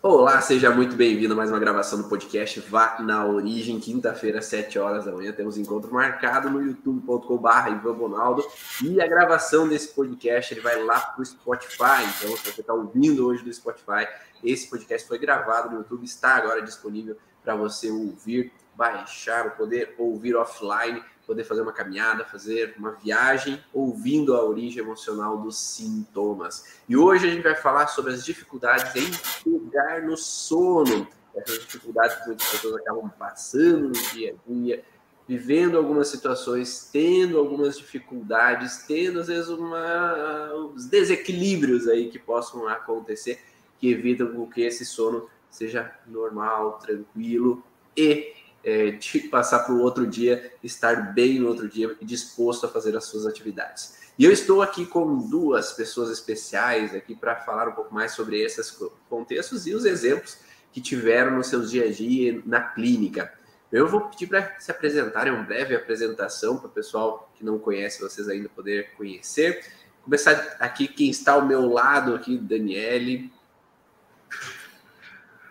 Olá, seja muito bem-vindo a mais uma gravação do podcast Vá na Origem, quinta-feira, às 7 horas da manhã. Temos encontro marcado no youtube.com.br Ivan Bonaldo. E a gravação desse podcast ele vai lá para o Spotify. Então, se você está ouvindo hoje do Spotify, esse podcast foi gravado no YouTube, está agora disponível para você ouvir, baixar, poder ouvir offline poder fazer uma caminhada, fazer uma viagem, ouvindo a origem emocional dos sintomas. E hoje a gente vai falar sobre as dificuldades em pegar no sono, essas dificuldades que muitas pessoas acabam passando no dia a dia, vivendo algumas situações, tendo algumas dificuldades, tendo às vezes uma, uns desequilíbrios aí que possam acontecer, que evitam que esse sono seja normal, tranquilo e é, de passar para o outro dia, estar bem no outro dia e disposto a fazer as suas atividades. E eu estou aqui com duas pessoas especiais aqui para falar um pouco mais sobre esses contextos e os exemplos que tiveram no seus dia a dia na clínica. Eu vou pedir para se apresentarem uma breve apresentação para o pessoal que não conhece vocês ainda poder conhecer. Começar aqui quem está ao meu lado aqui, Daniele.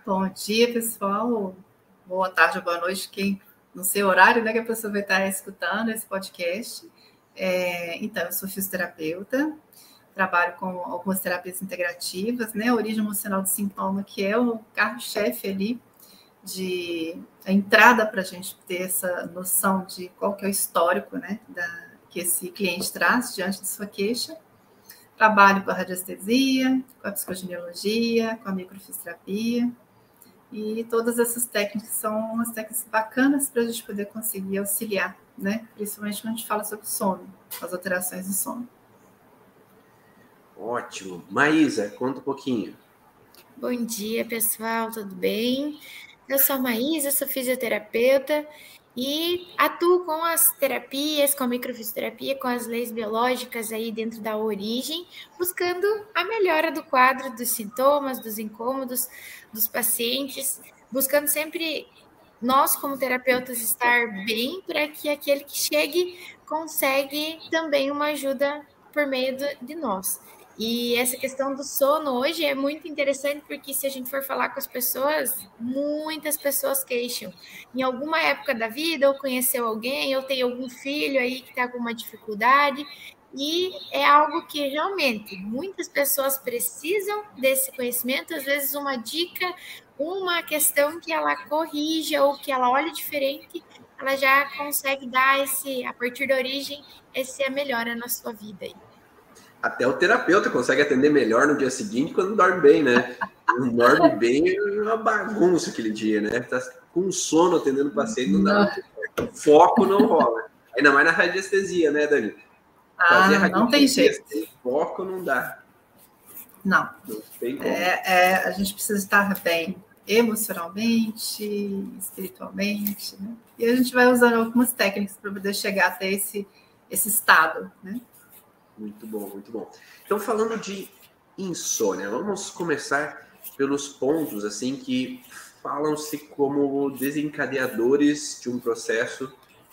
Bom dia, pessoal boa tarde, boa noite, quem no seu horário, né, que a pessoa vai estar escutando esse podcast. É, então, eu sou fisioterapeuta, trabalho com algumas terapias integrativas, né, origem emocional do sintoma, que é o carro-chefe ali de a entrada para a gente ter essa noção de qual que é o histórico, né, da, que esse cliente traz diante de sua queixa. Trabalho com a radiestesia, com a psicogenealogia, com a microfisioterapia, e todas essas técnicas são umas técnicas bacanas para a gente poder conseguir auxiliar, né? Principalmente quando a gente fala sobre sono, as alterações do sono. Ótimo. Maísa, conta um pouquinho. Bom dia, pessoal, tudo bem? Eu sou a Maísa, sou fisioterapeuta e atuo com as terapias, com a microfisioterapia, com as leis biológicas aí dentro da origem, buscando a melhora do quadro dos sintomas, dos incômodos dos pacientes, buscando sempre nós como terapeutas estar bem para que aquele que chegue consegue também uma ajuda por meio de nós. E essa questão do sono hoje é muito interessante porque se a gente for falar com as pessoas, muitas pessoas queixam. Em alguma época da vida, ou conheceu alguém, ou tem algum filho aí que está com uma dificuldade, e é algo que realmente muitas pessoas precisam desse conhecimento, às vezes uma dica, uma questão que ela corrija ou que ela olhe diferente, ela já consegue dar esse, a partir da origem, essa melhora na sua vida aí até o terapeuta consegue atender melhor no dia seguinte quando dorme bem, né? Não dorme bem é uma bagunça aquele dia, né? Tá com sono atendendo o paciente, não dá não. foco não rola. Ainda mais na radiestesia, né, Dani? Ah, não tem jeito. Sem foco não dá. Não. não é, é, a gente precisa estar bem emocionalmente, espiritualmente, né? E a gente vai usando algumas técnicas para poder chegar até esse, esse estado, né? Muito bom, muito bom. Então, falando de insônia, vamos começar pelos pontos assim que falam-se como desencadeadores de um processo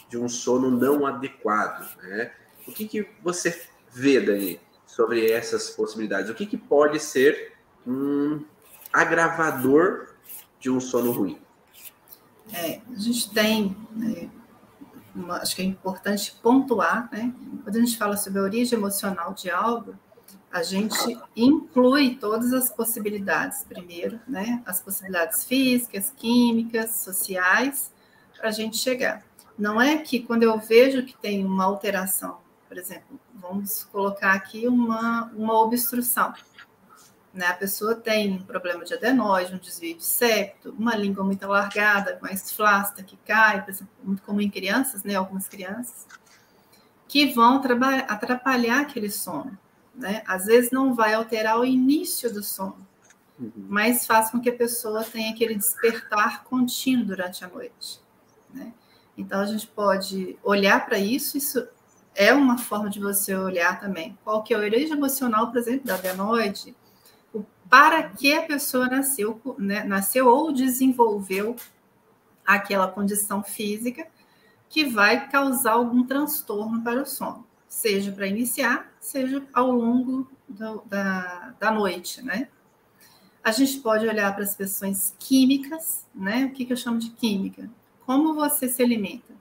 de um sono não adequado. Né? O que, que você vê, Dani, sobre essas possibilidades? O que, que pode ser um agravador de um sono ruim? É, a gente tem né, uma, acho que é importante pontuar, né? Quando a gente fala sobre a origem emocional de algo, a gente inclui todas as possibilidades, primeiro, né? As possibilidades físicas, químicas, sociais, para a gente chegar. Não é que quando eu vejo que tem uma alteração, por exemplo, vamos colocar aqui uma, uma obstrução. Né? A pessoa tem um problema de adenoide, um desvio de septo, uma língua muito alargada, mais flácida, que cai, muito comum em crianças, né? algumas crianças, que vão atrapalhar aquele sono. Né? Às vezes não vai alterar o início do sono, uhum. mas faz com que a pessoa tenha aquele despertar contínuo durante a noite. Né? Então a gente pode olhar para isso, isso é uma forma de você olhar também. Qual que é a origem emocional, por exemplo, da adenoide, para que a pessoa nasceu, né, nasceu ou desenvolveu aquela condição física que vai causar algum transtorno para o sono, seja para iniciar, seja ao longo do, da, da noite, né? A gente pode olhar para as questões químicas, né? O que, que eu chamo de química? Como você se alimenta?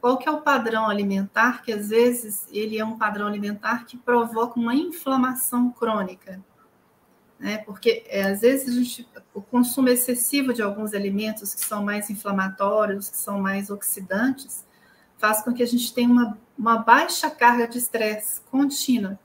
Qual que é o padrão alimentar que às vezes ele é um padrão alimentar que provoca uma inflamação crônica? Né? Porque é, às vezes gente, o consumo excessivo de alguns alimentos que são mais inflamatórios, que são mais oxidantes, faz com que a gente tenha uma, uma baixa carga de estresse contínua.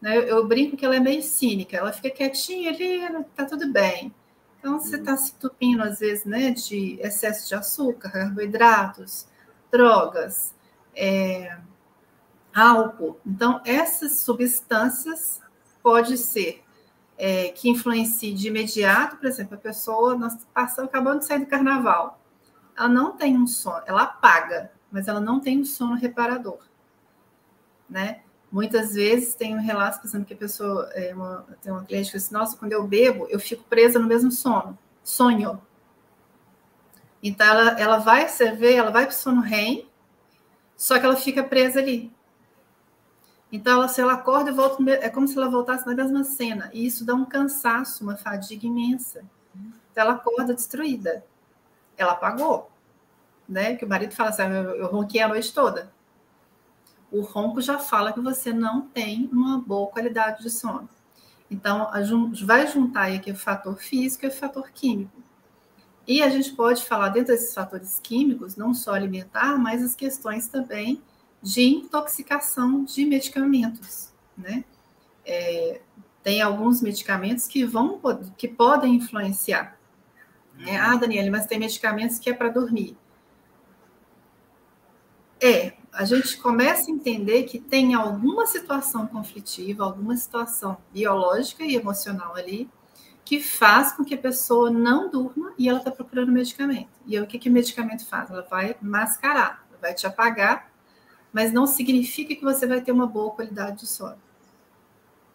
Né? Eu, eu, brinco que ela é meio cínica, ela fica quietinha ali, tá tudo bem. Então, você está se entupindo, às vezes, né, de excesso de açúcar, carboidratos, drogas, é, álcool. Então, essas substâncias pode ser é, que influencie de imediato, por exemplo, a pessoa, nós passamos, acabamos de sair do carnaval, ela não tem um sono, ela apaga, mas ela não tem um sono reparador, né? Muitas vezes tem um relato, por exemplo, que a pessoa, é uma, tem uma cliente que diz, nossa, quando eu bebo, eu fico presa no mesmo sono, sonho. Então, ela, ela vai server, ela vai para o sono REM, só que ela fica presa ali. Então, ela, se ela acorda volta, é como se ela voltasse na mesma cena. E isso dá um cansaço, uma fadiga imensa. Então, ela acorda destruída. Ela apagou. Né? Que o marido fala assim, ah, eu, eu ronquei a noite toda. O ronco já fala que você não tem uma boa qualidade de sono. Então, vai juntar aqui o fator físico e o fator químico. E a gente pode falar dentro desses fatores químicos, não só alimentar, mas as questões também de intoxicação de medicamentos, né? É, tem alguns medicamentos que vão que podem influenciar. É, ah, Daniela, mas tem medicamentos que é para dormir. É, a gente começa a entender que tem alguma situação conflitiva, alguma situação biológica e emocional ali que faz com que a pessoa não durma e ela está procurando medicamento. E aí, o que, que o medicamento faz? Ela vai mascarar, vai te apagar mas não significa que você vai ter uma boa qualidade de sono.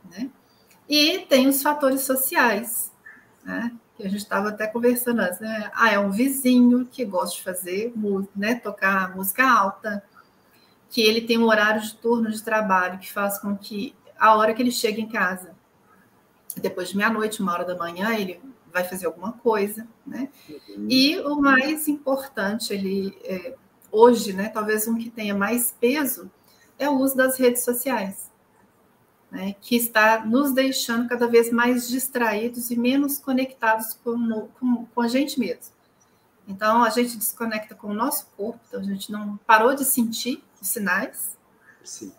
Né? E tem os fatores sociais, né? que a gente estava até conversando antes, né? Ah, é um vizinho que gosta de fazer, né, tocar música alta, que ele tem um horário de turno de trabalho que faz com que a hora que ele chega em casa, depois de meia-noite, uma hora da manhã, ele vai fazer alguma coisa, né? Uhum. E o mais importante, ele é, hoje, né, talvez um que tenha mais peso, é o uso das redes sociais, né, que está nos deixando cada vez mais distraídos e menos conectados com, com, com a gente mesmo. Então, a gente desconecta com o nosso corpo, então a gente não parou de sentir os sinais. Sim.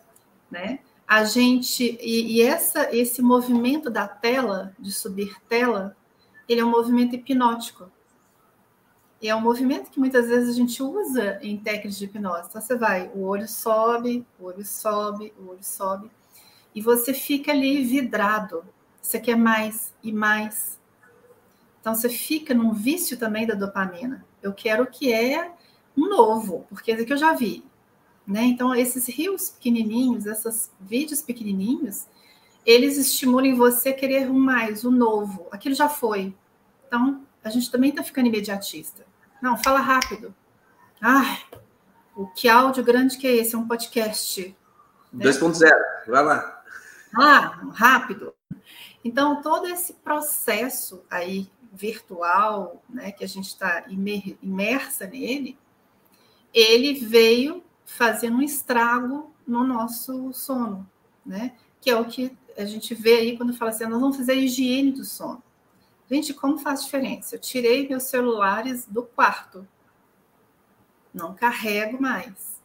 Né? A gente, e, e essa, esse movimento da tela, de subir tela, ele é um movimento hipnótico. E é um movimento que muitas vezes a gente usa em técnicas de hipnose. Então você vai, o olho sobe, o olho sobe, o olho sobe, e você fica ali vidrado. Você quer mais e mais. Então você fica num vício também da dopamina. Eu quero o que é um novo, porque é que eu já vi. Né? Então, esses rios pequenininhos, esses vídeos pequenininhos, eles estimulam você querer um mais, o um novo. Aquilo já foi. Então, a gente também está ficando imediatista. Não, fala rápido. Ai, o que áudio grande que é esse? É um podcast. Né? 2.0, vai lá. Ah, rápido. Então, todo esse processo aí virtual, né, que a gente está imersa nele, ele veio fazendo um estrago no nosso sono, né? Que é o que a gente vê aí quando fala assim, nós vamos fazer a higiene do sono. Gente, como faz diferença? Eu tirei meus celulares do quarto. Não carrego mais.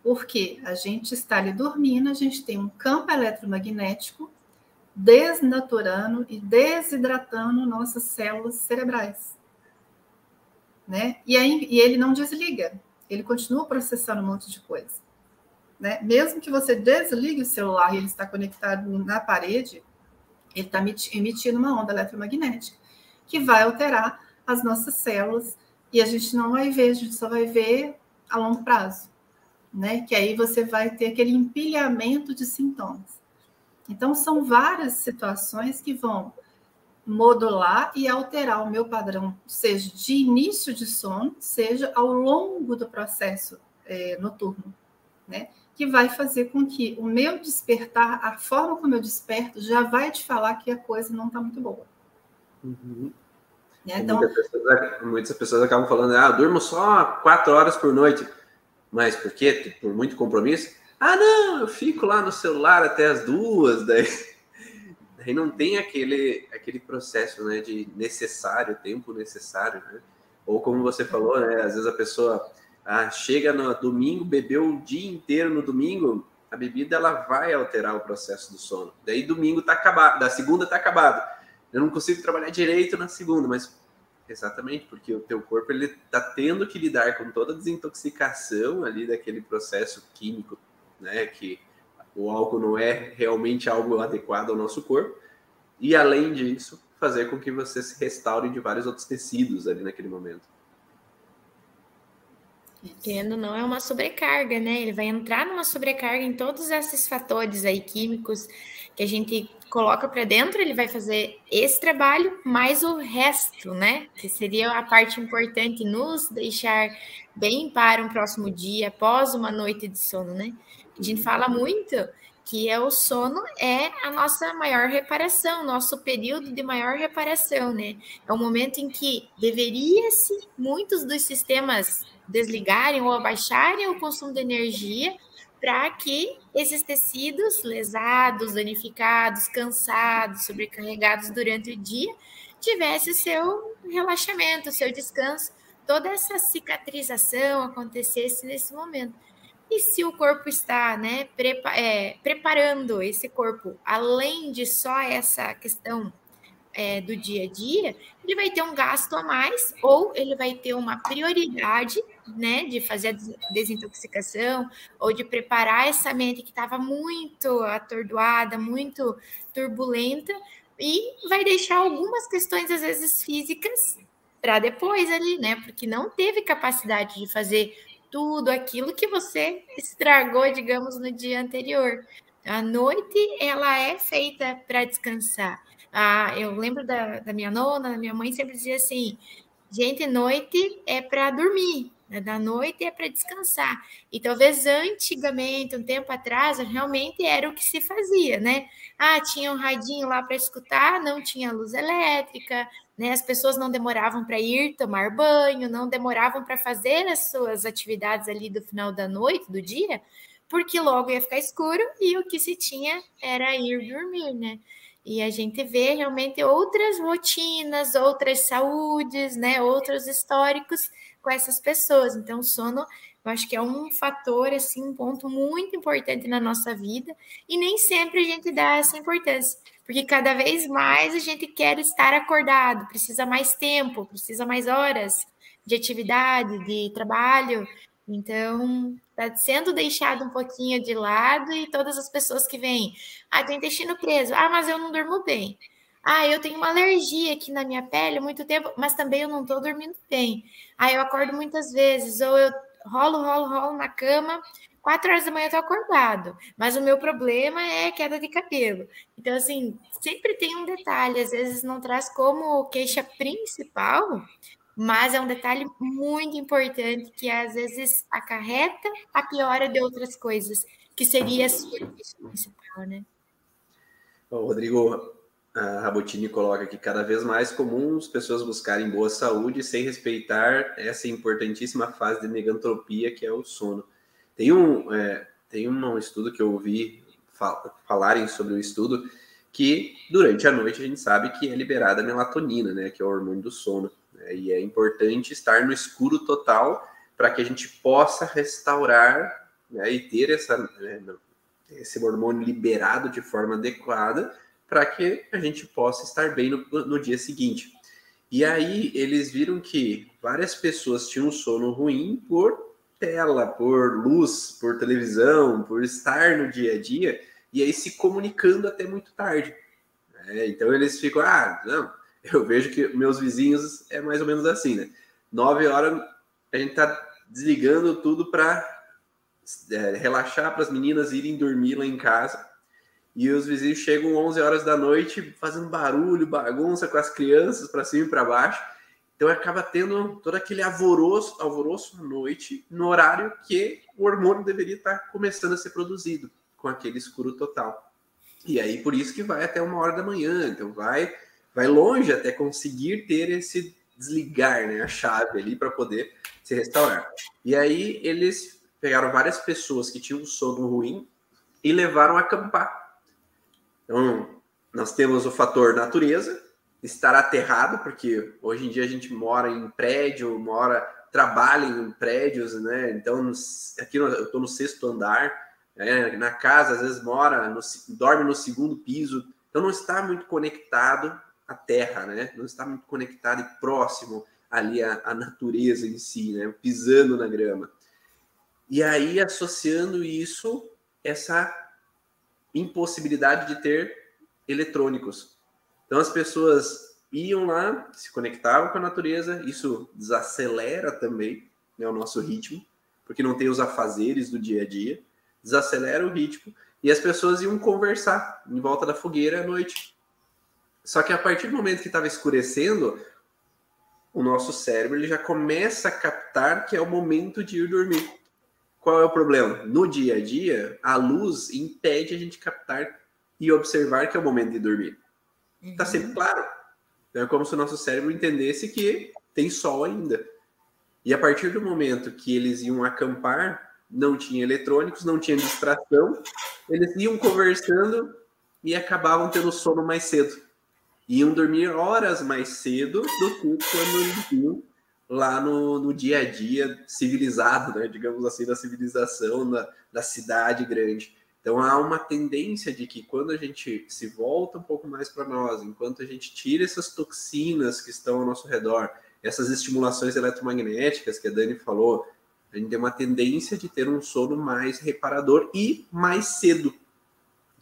Porque a gente está ali dormindo, a gente tem um campo eletromagnético desnaturando e desidratando nossas células cerebrais. Né? E, aí, e ele não desliga, ele continua processando um monte de coisa. Né? Mesmo que você desligue o celular e ele está conectado na parede, ele está emitindo uma onda eletromagnética que vai alterar as nossas células e a gente não vai ver, a gente só vai ver a longo prazo, né? Que aí você vai ter aquele empilhamento de sintomas. Então, são várias situações que vão modular e alterar o meu padrão, seja de início de sono, seja ao longo do processo é, noturno, né? Que vai fazer com que o meu despertar, a forma como eu desperto, já vai te falar que a coisa não está muito boa. Uhum. Né? Então, muitas pessoas, muitas pessoas, acabam falando, ah, durmo só quatro horas por noite. Mas por quê? Por muito compromisso? Ah, não, eu fico lá no celular até as duas, daí, daí não tem aquele, aquele processo né, de necessário, tempo necessário, né? Ou como você falou, né? Às vezes a pessoa ah, chega no domingo, bebeu o dia inteiro no domingo, a bebida ela vai alterar o processo do sono. Daí domingo tá acabado, da segunda tá acabado. Eu não consigo trabalhar direito na segunda, mas exatamente porque o teu corpo ele tá tendo que lidar com toda a desintoxicação ali daquele processo químico, né, que o álcool não é realmente algo adequado ao nosso corpo. E além disso, fazer com que você se restaure de vários outros tecidos ali naquele momento. Querendo não é uma sobrecarga, né? Ele vai entrar numa sobrecarga em todos esses fatores aí químicos que a gente coloca para dentro, ele vai fazer esse trabalho, mais o resto, né? Que seria a parte importante, nos deixar bem para um próximo dia, após uma noite de sono, né? A gente fala muito que é o sono é a nossa maior reparação, nosso período de maior reparação, né? É o momento em que deveria-se muitos dos sistemas desligarem ou abaixarem o consumo de energia para que esses tecidos lesados, danificados, cansados, sobrecarregados durante o dia tivesse seu relaxamento, seu descanso, toda essa cicatrização acontecesse nesse momento. E se o corpo está né, prepa é, preparando esse corpo, além de só essa questão é, do dia a dia, ele vai ter um gasto a mais ou ele vai ter uma prioridade né, de fazer a desintoxicação ou de preparar essa mente que estava muito atordoada, muito turbulenta e vai deixar algumas questões às vezes físicas para depois ali, né? Porque não teve capacidade de fazer tudo aquilo que você estragou, digamos, no dia anterior. A noite ela é feita para descansar. Ah, eu lembro da, da minha nona, da minha mãe sempre dizia assim: gente, noite é para dormir, né? da noite é para descansar. E talvez antigamente, um tempo atrás, realmente era o que se fazia, né? Ah, tinha um radinho lá para escutar, não tinha luz elétrica, né? As pessoas não demoravam para ir tomar banho, não demoravam para fazer as suas atividades ali do final da noite, do dia, porque logo ia ficar escuro e o que se tinha era ir dormir, né? E a gente vê realmente outras rotinas, outras saúdes, né? Outros históricos com essas pessoas. Então, o sono, eu acho que é um fator, assim, um ponto muito importante na nossa vida, e nem sempre a gente dá essa importância porque cada vez mais a gente quer estar acordado, precisa mais tempo, precisa mais horas de atividade, de trabalho. Então, está sendo deixado um pouquinho de lado e todas as pessoas que vêm, ah, tem intestino preso, ah, mas eu não durmo bem. Ah, eu tenho uma alergia aqui na minha pele muito tempo, mas também eu não estou dormindo bem. Ah, eu acordo muitas vezes, ou eu rolo, rolo, rolo na cama quatro horas da manhã eu tô acordado, mas o meu problema é queda de cabelo. Então, assim, sempre tem um detalhe, às vezes não traz como queixa principal, mas é um detalhe muito importante que às vezes acarreta a piora de outras coisas, que seria a sua queixa principal, né? Rodrigo a Rabotini coloca que cada vez mais comum as pessoas buscarem boa saúde sem respeitar essa importantíssima fase de negantropia que é o sono. Tem um, é, tem um estudo que eu ouvi fal falarem sobre o estudo que durante a noite a gente sabe que é liberada a melatonina, né, que é o hormônio do sono. Né, e é importante estar no escuro total para que a gente possa restaurar né, e ter essa, né, esse hormônio liberado de forma adequada para que a gente possa estar bem no, no dia seguinte. E aí eles viram que várias pessoas tinham sono ruim por tela, por luz, por televisão, por estar no dia a dia, e aí se comunicando até muito tarde. É, então eles ficam, ah, não, eu vejo que meus vizinhos é mais ou menos assim, né? Nove horas a gente tá desligando tudo para é, relaxar para as meninas irem dormir lá em casa. E os vizinhos chegam 11 horas da noite fazendo barulho, bagunça com as crianças para cima e para baixo. Então acaba tendo todo aquele alvoroço, alvoroço à noite, no horário que o hormônio deveria estar começando a ser produzido, com aquele escuro total. E aí por isso que vai até uma hora da manhã, então vai vai longe até conseguir ter esse desligar, né, a chave ali para poder se restaurar. E aí eles pegaram várias pessoas que tinham sono ruim e levaram a acampar. Então, nós temos o fator natureza, estar aterrado, porque hoje em dia a gente mora em prédio, mora, trabalha em prédios, né? Então, aqui eu estou no sexto andar, né? na casa, às vezes mora, no, dorme no segundo piso, então não está muito conectado à terra, né? Não está muito conectado e próximo ali à, à natureza em si, né? Pisando na grama. E aí, associando isso, essa impossibilidade de ter eletrônicos. Então as pessoas iam lá, se conectavam com a natureza, isso desacelera também né, o nosso ritmo, porque não tem os afazeres do dia a dia, desacelera o ritmo, e as pessoas iam conversar em volta da fogueira à noite. Só que a partir do momento que estava escurecendo, o nosso cérebro ele já começa a captar que é o momento de ir dormir. Qual é o problema? No dia a dia, a luz impede a gente captar e observar que é o momento de dormir. Está uhum. sempre claro. É como se o nosso cérebro entendesse que tem sol ainda. E a partir do momento que eles iam acampar, não tinha eletrônicos, não tinha distração, eles iam conversando e acabavam tendo sono mais cedo. Iam dormir horas mais cedo do que quando eles iam lá no, no dia a dia civilizado, né? digamos assim, da civilização, da cidade grande. Então há uma tendência de que quando a gente se volta um pouco mais para nós, enquanto a gente tira essas toxinas que estão ao nosso redor, essas estimulações eletromagnéticas que a Dani falou, a gente tem uma tendência de ter um sono mais reparador e mais cedo,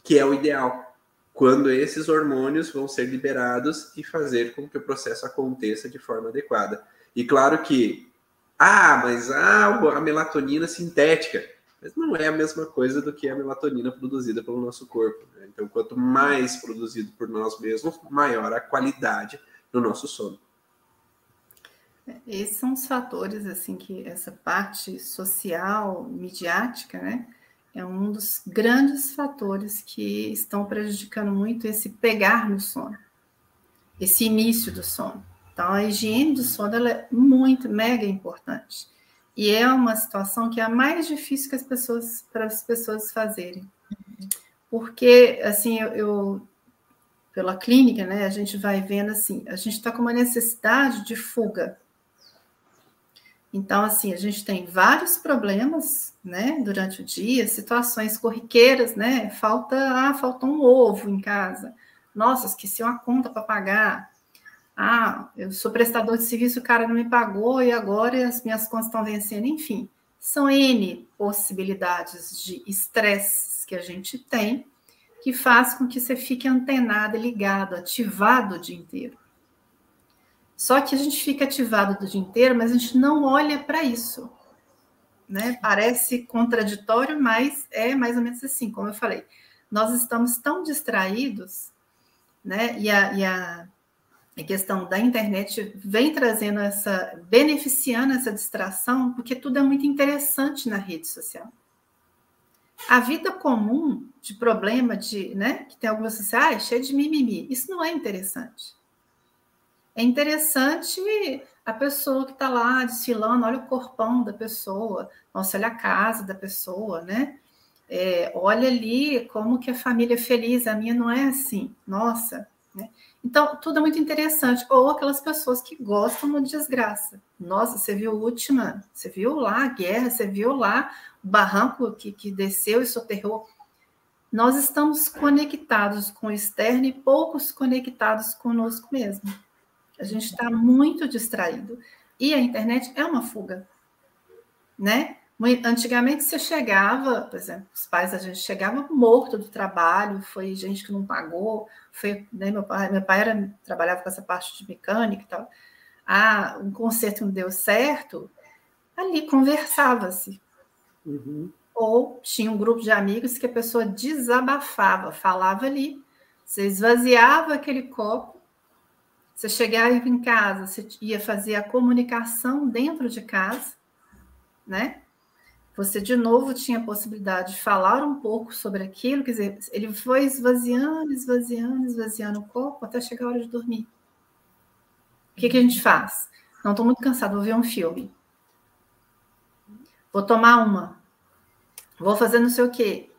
que é o ideal, quando esses hormônios vão ser liberados e fazer com que o processo aconteça de forma adequada. E claro que, ah, mas ah, a melatonina sintética mas não é a mesma coisa do que a melatonina produzida pelo nosso corpo. Né? Então, quanto mais produzido por nós mesmos, maior a qualidade do nosso sono. Esses são os fatores, assim, que essa parte social, midiática, né, é um dos grandes fatores que estão prejudicando muito esse pegar no sono, esse início do sono. Então, a higiene do sono é muito, mega importante. E é uma situação que é a mais difícil que as pessoas para as pessoas fazerem. Porque assim, eu, eu pela clínica, né, a gente vai vendo assim, a gente está com uma necessidade de fuga. Então, assim, a gente tem vários problemas, né, durante o dia, situações corriqueiras, né, falta, ah, falta um ovo em casa. Nossa, esqueci uma conta para pagar. Ah, eu sou prestador de serviço, o cara não me pagou e agora as minhas contas estão vencendo. Enfim, são N possibilidades de estresses que a gente tem que faz com que você fique antenado, ligado, ativado o dia inteiro. Só que a gente fica ativado do dia inteiro, mas a gente não olha para isso. Né? Parece contraditório, mas é mais ou menos assim, como eu falei. Nós estamos tão distraídos, né? E a, e a a questão da internet vem trazendo essa, beneficiando essa distração, porque tudo é muito interessante na rede social. A vida comum de problema de, né, que tem algumas sociais, ah, é cheia de mimimi, isso não é interessante. É interessante a pessoa que está lá desfilando, olha o corpão da pessoa, nossa, olha a casa da pessoa, né? É, olha ali como que a família é feliz, a minha não é assim, nossa, né? Então, tudo é muito interessante. Ou aquelas pessoas que gostam de desgraça. Nossa, você viu a última, você viu lá a guerra, você viu lá o barranco que, que desceu e soterrou. Nós estamos conectados com o externo e poucos conectados conosco mesmo. A gente está muito distraído. E a internet é uma fuga, né? Antigamente você chegava, por exemplo, os pais da gente chegava morto do trabalho, foi gente que não pagou, foi, né, meu pai, meu pai era, trabalhava com essa parte de mecânica e tal. Ah, um concerto não deu certo, ali conversava-se. Uhum. Ou tinha um grupo de amigos que a pessoa desabafava, falava ali, você esvaziava aquele copo, você chegava em casa, você ia fazer a comunicação dentro de casa, né? Você de novo tinha a possibilidade de falar um pouco sobre aquilo, quer dizer, ele foi esvaziando, esvaziando, esvaziando o corpo até chegar a hora de dormir. O que, que a gente faz? Não estou muito cansado, vou ver um filme. Vou tomar uma. Vou fazer não sei o quê.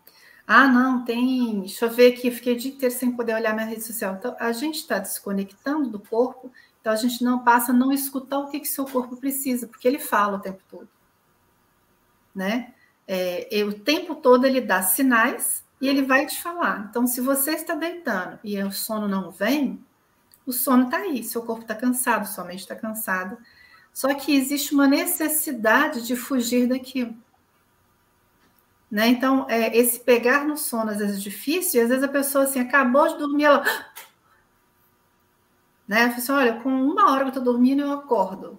Ah, não, tem. Deixa eu ver aqui, fiquei o dia inteiro sem poder olhar minha rede social. Então, a gente está desconectando do corpo, então a gente não passa a não escutar o que, que seu corpo precisa, porque ele fala o tempo todo né? É, o tempo todo ele dá sinais e ele vai te falar. Então, se você está deitando e o sono não vem, o sono está aí, seu corpo está cansado, sua mente está cansada. Só que existe uma necessidade de fugir daquilo. Né? Então, é, esse pegar no sono às vezes é difícil, e às vezes a pessoa assim, acabou de dormir, ela. Né? Fala assim, olha, com uma hora que eu estou dormindo, eu acordo.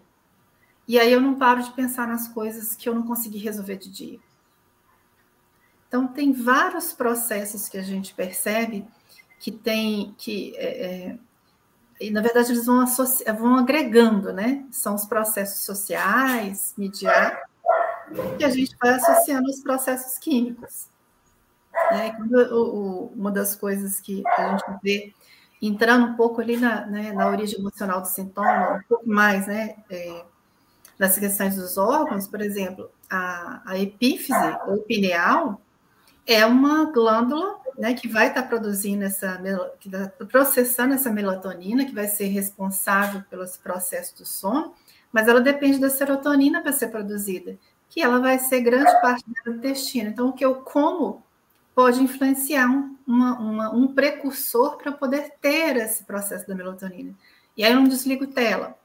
E aí eu não paro de pensar nas coisas que eu não consegui resolver de dia. Então tem vários processos que a gente percebe que tem que é, é, e na verdade eles vão, vão agregando, né? São os processos sociais, midiáticos, que a gente vai associando os processos químicos. Né? Uma das coisas que a gente vê entrando um pouco ali na, né, na origem emocional do sintoma, um pouco mais, né? É, nas questões dos órgãos, por exemplo, a, a epífise ou pineal é uma glândula né, que vai estar produzindo essa, que está processando essa melatonina, que vai ser responsável pelos processos do sono, mas ela depende da serotonina para ser produzida, que ela vai ser grande parte do intestino. Então, o que eu como pode influenciar um, uma, uma, um precursor para poder ter esse processo da melatonina. E aí eu não desligo tela.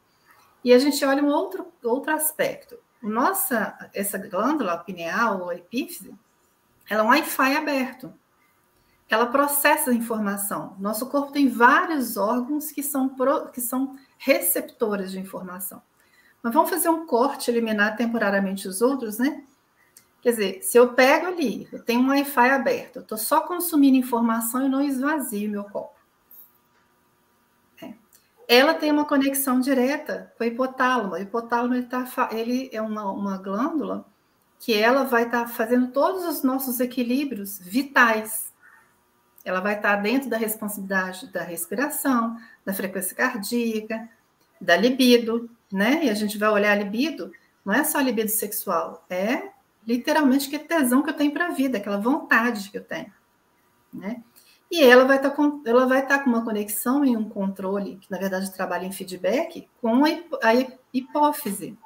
E a gente olha um outro, outro aspecto. Nossa, essa glândula pineal ou epífise, ela é um Wi-Fi aberto. Ela processa a informação. Nosso corpo tem vários órgãos que são, pro, que são receptores de informação. Mas vamos fazer um corte, eliminar temporariamente os outros, né? Quer dizer, se eu pego ali, eu tenho um Wi-Fi aberto, eu estou só consumindo informação e não esvazio meu copo ela tem uma conexão direta com o hipotálamo. O hipotálamo ele, tá, ele é uma, uma glândula que ela vai estar tá fazendo todos os nossos equilíbrios vitais. Ela vai estar tá dentro da responsabilidade da respiração, da frequência cardíaca, da libido, né? E a gente vai olhar a libido, não é só a libido sexual, é literalmente que tesão que eu tenho para a vida, aquela vontade que eu tenho, né? E ela vai estar tá com, ela vai estar tá com uma conexão e um controle, que na verdade trabalha em feedback, com a, hipófise.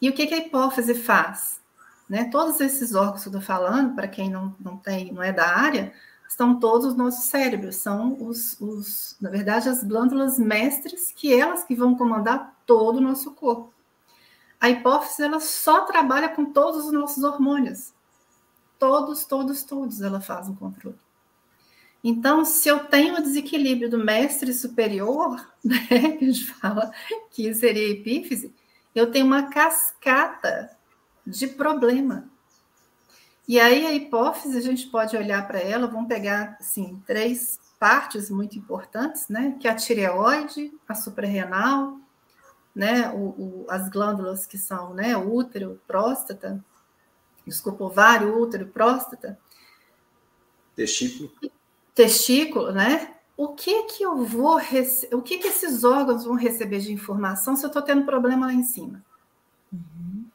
E o que, que a hipófise faz? Né? Todos esses órgãos que eu estou falando, para quem não, não tem, não é da área, estão todos os nossos cérebros, são os, os, na verdade, as glândulas mestres, que elas que vão comandar todo o nosso corpo. A hipófise ela só trabalha com todos os nossos hormônios. Todos, todos, todos ela faz um controle. Então, se eu tenho o desequilíbrio do mestre superior, né, que a gente fala que seria a epífise, eu tenho uma cascata de problema. E aí a hipófise, a gente pode olhar para ela, vamos pegar assim, três partes muito importantes, né? Que é a tireoide, a suprarrenal, né? O, o, as glândulas que são, né? Útero, próstata, desculpa, ovário, útero, próstata. Testículo testículo, né? O que que eu vou o que que esses órgãos vão receber de informação se eu estou tendo problema lá em cima? Uhum.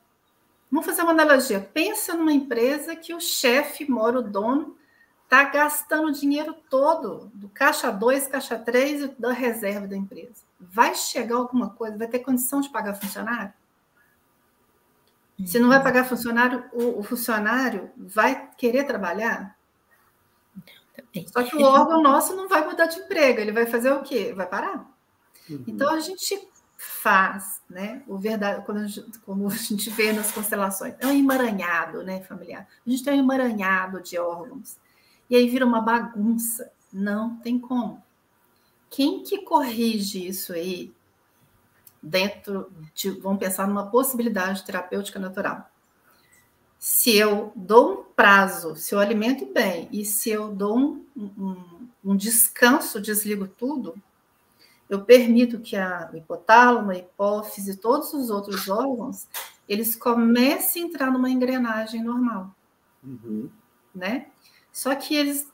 Vamos fazer uma analogia. Pensa numa empresa que o chefe, mora o dono, está gastando o dinheiro todo do caixa 2, caixa 3 e da reserva da empresa. Vai chegar alguma coisa? Vai ter condição de pagar funcionário? Se não vai uhum. pagar funcionário, o, o funcionário vai querer trabalhar? Só que o órgão nosso não vai mudar de emprego, ele vai fazer o quê? Vai parar. Uhum. Então a gente faz, né? O verdade, quando a gente, como a gente vê nas constelações, é um emaranhado, né, familiar. A gente tem um emaranhado de órgãos. E aí vira uma bagunça. Não tem como. Quem que corrige isso aí dentro de, vamos pensar numa possibilidade terapêutica natural? Se eu dou um prazo, se eu alimento bem e se eu dou um, um, um descanso, desligo tudo, eu permito que a, hipotálamo, a hipófise, todos os outros órgãos, eles comecem a entrar numa engrenagem normal. Uhum. Né? Só que eles,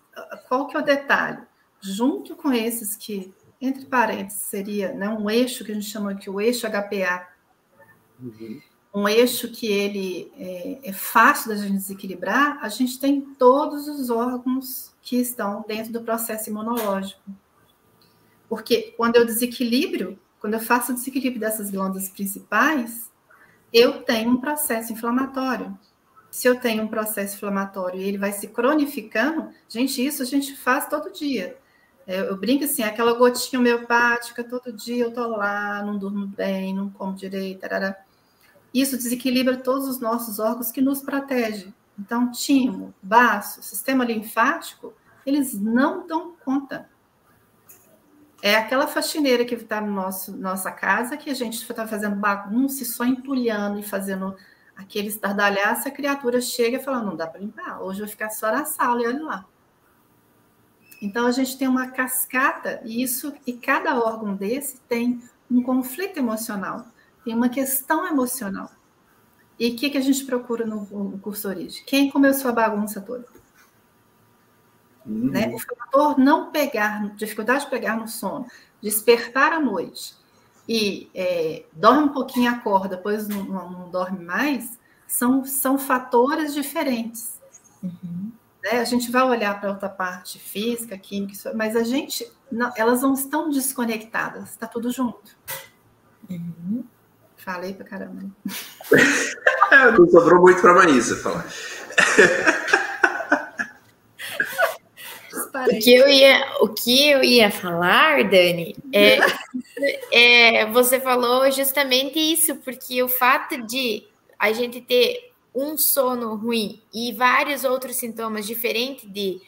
qual que é o detalhe? Junto com esses que, entre parênteses, seria né, um eixo que a gente chama aqui o eixo HPA, uhum. Um eixo que ele é, é fácil da gente desequilibrar, a gente tem todos os órgãos que estão dentro do processo imunológico. Porque quando eu desequilibro, quando eu faço o desequilíbrio dessas glândulas principais, eu tenho um processo inflamatório. Se eu tenho um processo inflamatório e ele vai se cronificando, gente, isso a gente faz todo dia. É, eu brinco assim, aquela gotinha homeopática, todo dia eu tô lá, não durmo bem, não como direito, tarará. Isso desequilibra todos os nossos órgãos que nos protegem. Então, timo, baço, sistema linfático, eles não dão conta. É aquela faxineira que está no nosso nossa casa que a gente está fazendo bagunça e só entulhando e fazendo aquele estardalhaço, a criatura chega e fala: não dá para limpar, hoje eu vou ficar só na sala e olha lá. Então a gente tem uma cascata e isso e cada órgão desse tem um conflito emocional, tem uma questão emocional. E o que, que a gente procura no, no curso Origem? Quem começou a bagunça toda? Uhum. Né? O fator não pegar, dificuldade de pegar no sono, despertar à noite e é, dorme um pouquinho, acorda, depois não, não, não, dorme mais, são, são fatores diferentes. Uhum. Né? A gente vai olhar para outra parte física, química, mas a gente, não, elas não estão desconectadas, está tudo junto. Uhum. Falei para caramba. não sobrou muito para a Maísa falar. O que eu ia, o que eu ia falar, Dani, é, é, você falou justamente isso, porque o fato de a gente ter um sono ruim e vários outros sintomas diferentes de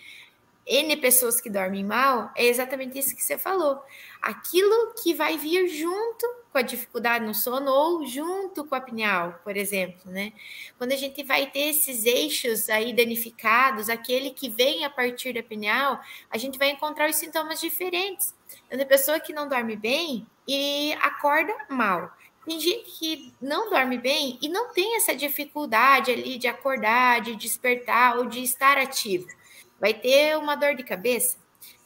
N pessoas que dormem mal, é exatamente isso que você falou. Aquilo que vai vir junto com a dificuldade no sono ou junto com a apneal, por exemplo, né? Quando a gente vai ter esses eixos aí danificados, aquele que vem a partir da apneal, a gente vai encontrar os sintomas diferentes. Então, a pessoa que não dorme bem e acorda mal. Tem gente que não dorme bem e não tem essa dificuldade ali de acordar, de despertar ou de estar ativo. Vai ter uma dor de cabeça,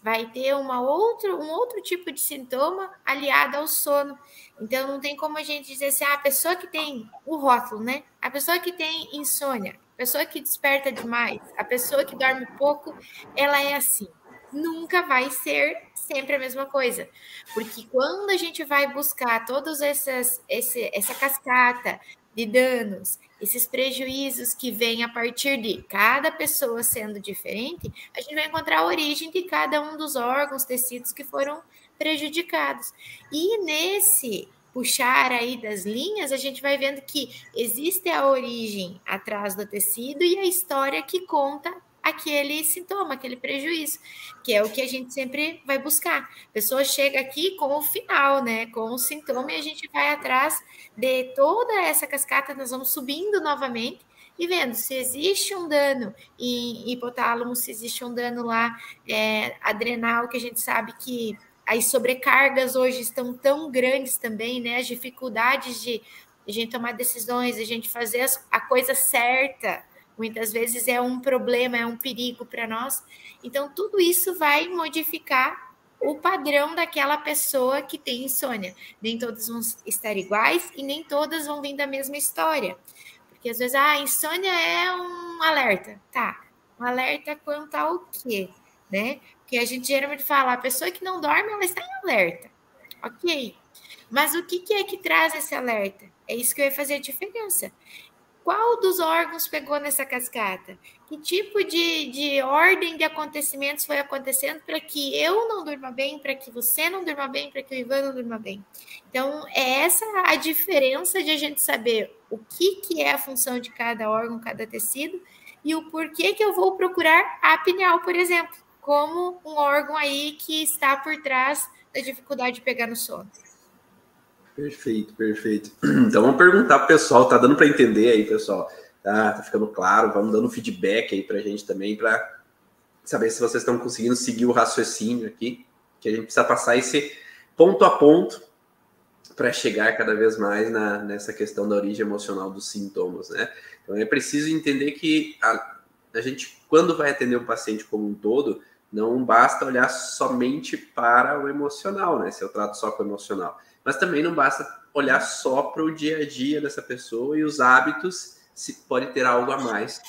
vai ter uma outra, um outro tipo de sintoma aliado ao sono. Então, não tem como a gente dizer assim, ah, a pessoa que tem o rótulo, né? A pessoa que tem insônia, a pessoa que desperta demais, a pessoa que dorme pouco, ela é assim. Nunca vai ser sempre a mesma coisa. Porque quando a gente vai buscar todas essas, esse, essa cascata de danos, esses prejuízos que vêm a partir de cada pessoa sendo diferente, a gente vai encontrar a origem de cada um dos órgãos, tecidos que foram prejudicados. E nesse puxar aí das linhas, a gente vai vendo que existe a origem atrás do tecido e a história que conta aquele sintoma, aquele prejuízo, que é o que a gente sempre vai buscar. A pessoa chega aqui com o final, né, com o sintoma e a gente vai atrás de toda essa cascata, nós vamos subindo novamente e vendo se existe um dano em hipotálamo, se existe um dano lá é, adrenal, que a gente sabe que as sobrecargas hoje estão tão grandes também, né? As dificuldades de a gente tomar decisões, a gente fazer a coisa certa, muitas vezes é um problema, é um perigo para nós. Então, tudo isso vai modificar o padrão daquela pessoa que tem insônia. Nem todas vão estar iguais e nem todas vão vir da mesma história. Porque às vezes, ah, insônia é um alerta. Tá, um alerta quanto ao quê? Né? que a gente geralmente fala, a pessoa que não dorme, ela está em alerta. Ok. Mas o que, que é que traz esse alerta? É isso que vai fazer a diferença. Qual dos órgãos pegou nessa cascata? Que tipo de, de ordem de acontecimentos foi acontecendo para que eu não durma bem, para que você não durma bem, para que o Ivan não durma bem? Então, é essa a diferença de a gente saber o que, que é a função de cada órgão, cada tecido, e o porquê que eu vou procurar a pineal, por exemplo como um órgão aí que está por trás da dificuldade de pegar no sono. Perfeito, perfeito. Então vamos perguntar para o pessoal, tá dando para entender aí, pessoal? Tá, tá ficando claro, vamos dando feedback aí para a gente também, para saber se vocês estão conseguindo seguir o raciocínio aqui, que a gente precisa passar esse ponto a ponto para chegar cada vez mais na, nessa questão da origem emocional dos sintomas, né? Então é preciso entender que a, a gente, quando vai atender o paciente como um todo, não basta olhar somente para o emocional, né? Se eu trato só com o emocional. Mas também não basta olhar só para o dia a dia dessa pessoa e os hábitos, se pode ter algo a mais.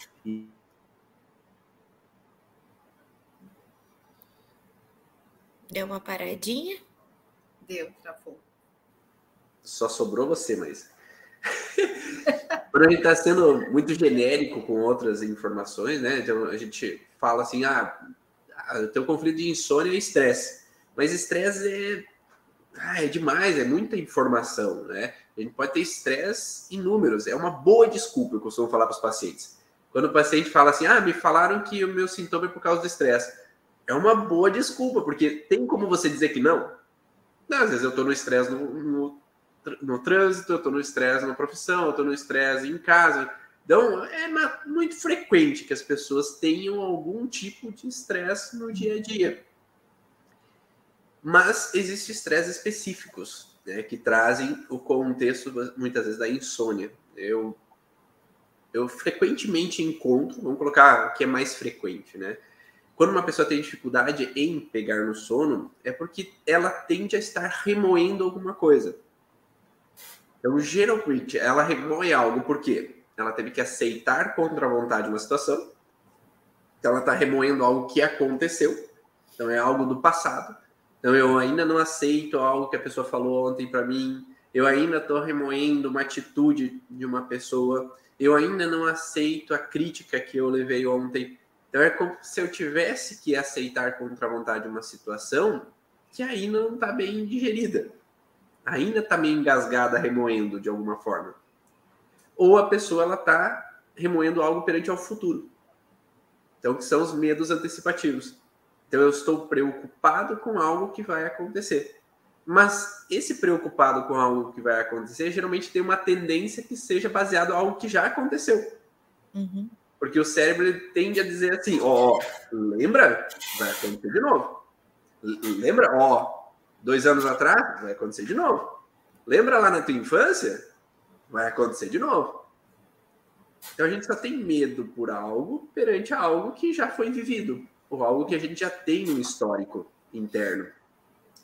Deu uma paradinha? Deu, travou. Só sobrou você, mas. Quando a gente está sendo muito genérico com outras informações, né? Então a gente fala assim: ah, tem um conflito de insônia e estresse. Mas estresse é, ah, é demais, é muita informação, né? A gente pode ter estresse em números. É uma boa desculpa, eu costumo falar para os pacientes. Quando o paciente fala assim, ah, me falaram que o meu sintoma é por causa do estresse. É uma boa desculpa, porque tem como você dizer que não? não às vezes eu estou no estresse no, no, no, trânsito, eu estou no estresse na profissão, eu estou no estresse em casa. Então, é muito frequente que as pessoas tenham algum tipo de estresse no dia a dia. Mas existem estresses específicos né, que trazem o contexto, muitas vezes, da insônia. Eu, eu frequentemente encontro, vamos colocar o que é mais frequente, né? Quando uma pessoa tem dificuldade em pegar no sono, é porque ela tende a estar remoendo alguma coisa. Então, geralmente, ela remoe algo porque ela teve que aceitar contra a vontade uma situação. Então, ela está remoendo algo que aconteceu. Então, é algo do passado. Então, eu ainda não aceito algo que a pessoa falou ontem para mim. Eu ainda estou remoendo uma atitude de uma pessoa. Eu ainda não aceito a crítica que eu levei ontem. Então, é como se eu tivesse que aceitar contra a vontade uma situação que aí não está bem digerida. Ainda está meio engasgada, remoendo de alguma forma. Ou a pessoa ela está remoendo algo perante ao futuro. Então, que são os medos antecipativos. Então eu estou preocupado com algo que vai acontecer. Mas esse preocupado com algo que vai acontecer geralmente tem uma tendência que seja baseado em algo que já aconteceu. Uhum. Porque o cérebro tende a dizer assim: ó, oh, lembra? Vai acontecer de novo. Lembra? Ó, oh, dois anos atrás? Vai acontecer de novo. Lembra lá na tua infância? Vai acontecer de novo. Então a gente só tem medo por algo perante algo que já foi vivido por algo que a gente já tem no histórico interno,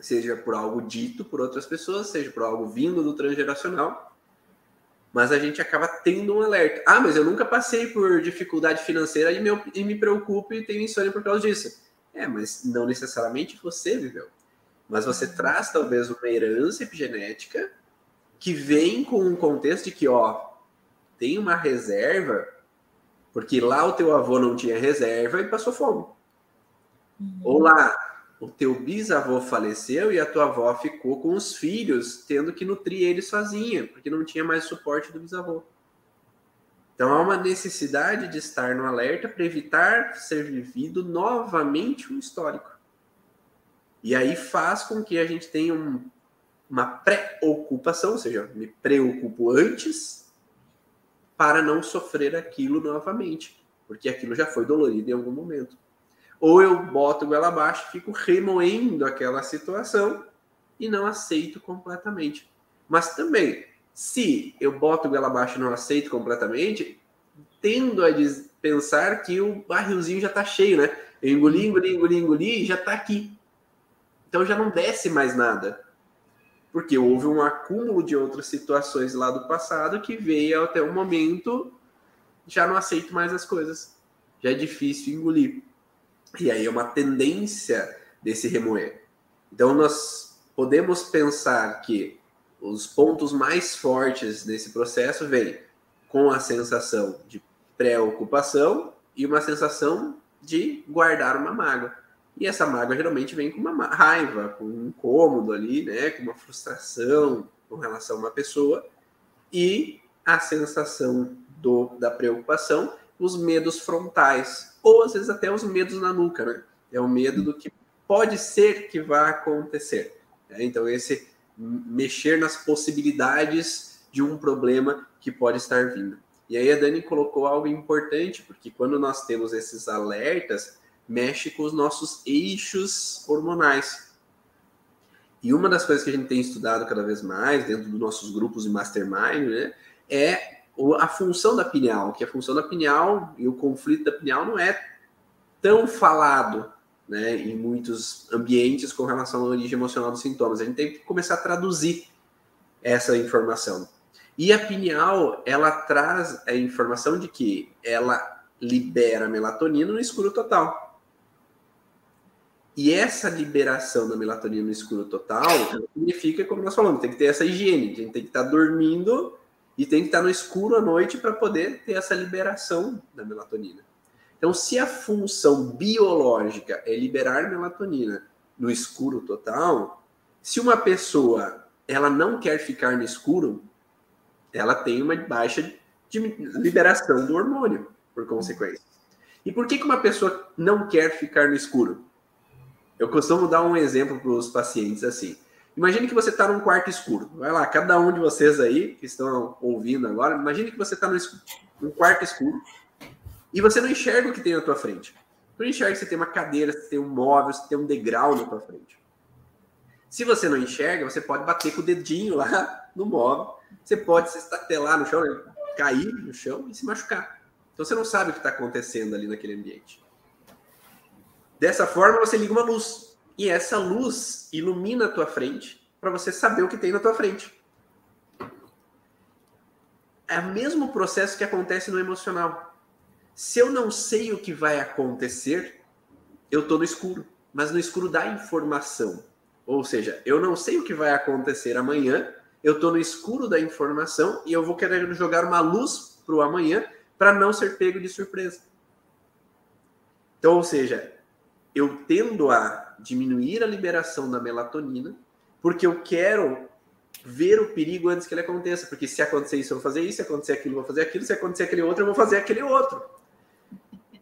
seja por algo dito por outras pessoas, seja por algo vindo do transgeracional, mas a gente acaba tendo um alerta. Ah, mas eu nunca passei por dificuldade financeira e me, e me preocupo e tenho insônia por causa disso. É, mas não necessariamente você viveu. Mas você traz talvez uma herança epigenética que vem com um contexto de que, ó, tem uma reserva, porque lá o teu avô não tinha reserva e passou fome. Uhum. Lá, o teu bisavô faleceu e a tua avó ficou com os filhos, tendo que nutrir eles sozinha, porque não tinha mais suporte do bisavô. Então há uma necessidade de estar no alerta para evitar ser vivido novamente um histórico. E aí faz com que a gente tenha um, uma preocupação, ou seja, me preocupo antes para não sofrer aquilo novamente, porque aquilo já foi dolorido em algum momento ou eu boto goela abaixo, fico remoendo aquela situação e não aceito completamente. Mas também, se eu boto goela abaixo e não aceito completamente, tendo a pensar que o barrilzinho já está cheio, né? Eu engoli, engoli, engoli, engoli e já está aqui. Então já não desce mais nada. Porque houve um acúmulo de outras situações lá do passado que veio até o momento já não aceito mais as coisas. Já é difícil engolir. E aí é uma tendência desse remoer. Então nós podemos pensar que os pontos mais fortes desse processo vêm com a sensação de preocupação e uma sensação de guardar uma mágoa. E essa mágoa geralmente vem com uma raiva, com um incômodo ali, né, com uma frustração com relação a uma pessoa e a sensação do, da preocupação, os medos frontais, ou às vezes até os medos na nuca, né? É o medo do que pode ser que vá acontecer. Né? Então, esse mexer nas possibilidades de um problema que pode estar vindo. E aí a Dani colocou algo importante, porque quando nós temos esses alertas, mexe com os nossos eixos hormonais. E uma das coisas que a gente tem estudado cada vez mais dentro dos nossos grupos de mastermind né, é a função da pineal, que a função da pineal e o conflito da pineal não é tão falado né, em muitos ambientes com relação à origem emocional dos sintomas. A gente tem que começar a traduzir essa informação. E a pineal, ela traz a informação de que ela libera melatonina no escuro total. E essa liberação da melatonina no escuro total significa, como nós falamos, tem que ter essa higiene, a gente tem que estar dormindo e tem que estar no escuro à noite para poder ter essa liberação da melatonina. Então, se a função biológica é liberar melatonina no escuro total, se uma pessoa ela não quer ficar no escuro, ela tem uma baixa liberação do hormônio, por consequência. E por que, que uma pessoa não quer ficar no escuro? Eu costumo dar um exemplo para os pacientes assim. Imagine que você está num quarto escuro. Vai lá, cada um de vocês aí que estão ouvindo agora, imagine que você está num quarto escuro e você não enxerga o que tem na tua frente. Você não enxerga você tem uma cadeira, você tem um móvel, você tem um degrau na tua frente. Se você não enxerga, você pode bater com o dedinho lá no móvel, você pode se estatelar no chão, cair no chão e se machucar. Então você não sabe o que está acontecendo ali naquele ambiente. Dessa forma, você liga uma luz. E essa luz ilumina a tua frente para você saber o que tem na tua frente. É o mesmo processo que acontece no emocional. Se eu não sei o que vai acontecer, eu estou no escuro. Mas no escuro da informação. Ou seja, eu não sei o que vai acontecer amanhã, eu estou no escuro da informação e eu vou querer jogar uma luz para o amanhã para não ser pego de surpresa. Então, ou seja, eu tendo a diminuir a liberação da melatonina, porque eu quero ver o perigo antes que ele aconteça. Porque se acontecer isso, eu vou fazer isso, se acontecer aquilo, eu vou fazer aquilo, se acontecer aquele outro, eu vou fazer aquele outro.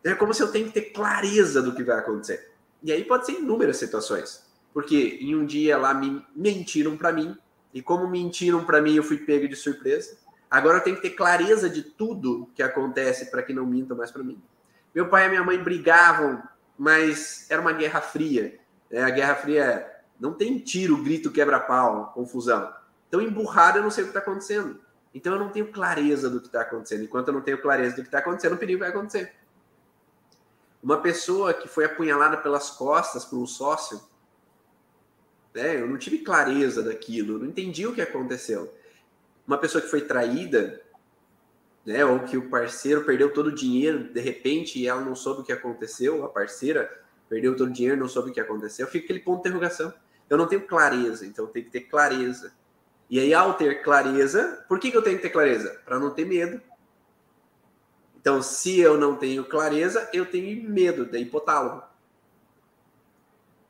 É como se eu tenho que ter clareza do que vai acontecer. E aí pode ser inúmeras situações. Porque em um dia lá me mentiram para mim, e como mentiram para mim, eu fui pego de surpresa. Agora eu tenho que ter clareza de tudo que acontece para que não mintam mais para mim. Meu pai e minha mãe brigavam mas era uma guerra fria. É, a guerra fria é, não tem tiro, grito, quebra-pau, confusão. Então, emburrado, eu não sei o que está acontecendo. Então, eu não tenho clareza do que está acontecendo. Enquanto eu não tenho clareza do que está acontecendo, o perigo vai acontecer. Uma pessoa que foi apunhalada pelas costas por um sócio, né, eu não tive clareza daquilo, não entendi o que aconteceu. Uma pessoa que foi traída, né? Ou que o parceiro perdeu todo o dinheiro de repente e ela não soube o que aconteceu, a parceira perdeu todo o dinheiro, não soube o que aconteceu, fica aquele ponto de interrogação. Eu não tenho clareza, então tenho que ter clareza. E aí, ao ter clareza, por que, que eu tenho que ter clareza? Para não ter medo. Então, se eu não tenho clareza, eu tenho medo da hipotálamo.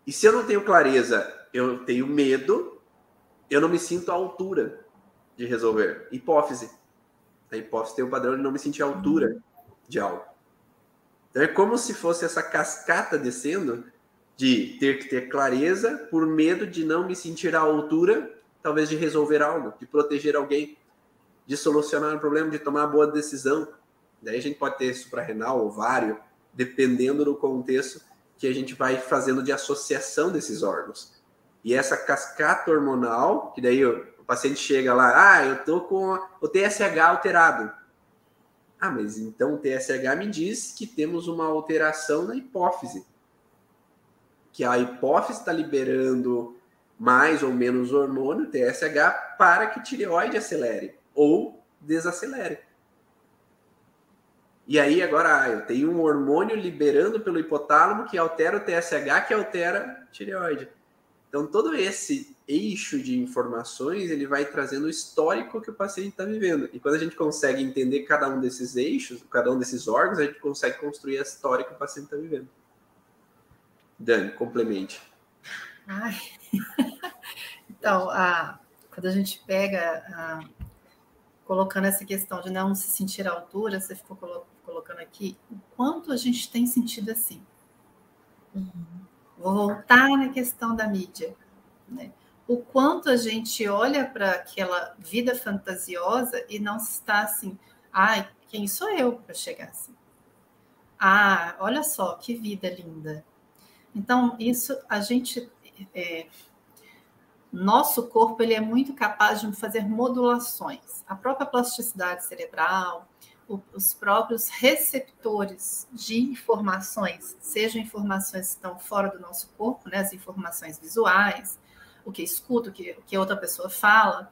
E se eu não tenho clareza, eu tenho medo, eu não me sinto à altura de resolver. Hipófise. A hipófise tem o padrão de não me sentir à altura de algo. Então é como se fosse essa cascata descendo de ter que ter clareza por medo de não me sentir à altura, talvez de resolver algo, de proteger alguém, de solucionar um problema, de tomar uma boa decisão. Daí a gente pode ter suprarrenal, ovário, dependendo do contexto que a gente vai fazendo de associação desses órgãos. E essa cascata hormonal, que daí paciente chega lá, ah, eu tô com o TSH alterado. Ah, mas então o TSH me diz que temos uma alteração na hipófise. Que a hipófise está liberando mais ou menos hormônio, TSH, para que tireoide acelere ou desacelere. E aí agora ah, eu tenho um hormônio liberando pelo hipotálamo que altera o TSH, que altera tireoide. Então todo esse eixo de informações, ele vai trazendo o histórico que o paciente está vivendo. E quando a gente consegue entender cada um desses eixos, cada um desses órgãos, a gente consegue construir a história que o paciente está vivendo. Dani, complemente. Ai. então, a, quando a gente pega, a, colocando essa questão de não se sentir à altura, você ficou colo, colocando aqui, o quanto a gente tem sentido assim. Uhum. Vou voltar na questão da mídia. Né? o quanto a gente olha para aquela vida fantasiosa e não está assim, ai, quem sou eu para chegar assim? Ah, olha só que vida linda. Então, isso a gente. É, nosso corpo ele é muito capaz de fazer modulações. A própria plasticidade cerebral, os próprios receptores de informações, sejam informações que estão fora do nosso corpo, né, as informações visuais, o que escuta, o que, o que outra pessoa fala,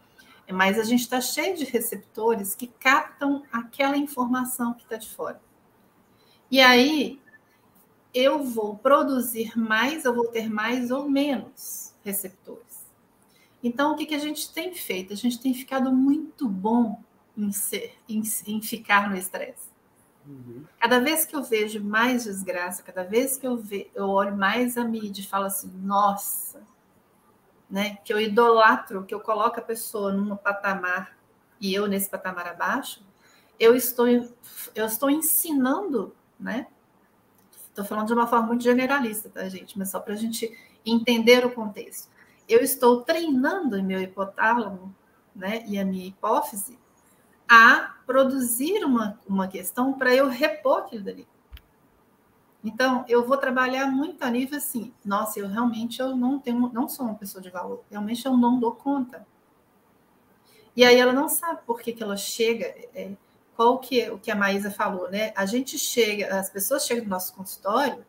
mas a gente está cheio de receptores que captam aquela informação que está de fora. E aí eu vou produzir mais, eu vou ter mais ou menos receptores. Então, o que, que a gente tem feito? A gente tem ficado muito bom em, ser, em, em ficar no estresse. Uhum. Cada vez que eu vejo mais desgraça, cada vez que eu, ve, eu olho mais a mídia e falo assim, nossa, né? que eu idolatro, que eu coloco a pessoa num patamar e eu nesse patamar abaixo, eu estou, eu estou ensinando, né? Estou falando de uma forma muito generalista, tá, gente? Mas só para a gente entender o contexto eu estou treinando o meu hipotálamo né, e a minha hipófise a produzir uma, uma questão para eu repor aquilo dali. Então, eu vou trabalhar muito a nível assim, nossa, eu realmente eu não tenho, não sou uma pessoa de valor, realmente eu não dou conta. E aí ela não sabe por que, que ela chega, é, qual que é o que a Maísa falou, né? A gente chega, as pessoas chegam no nosso consultório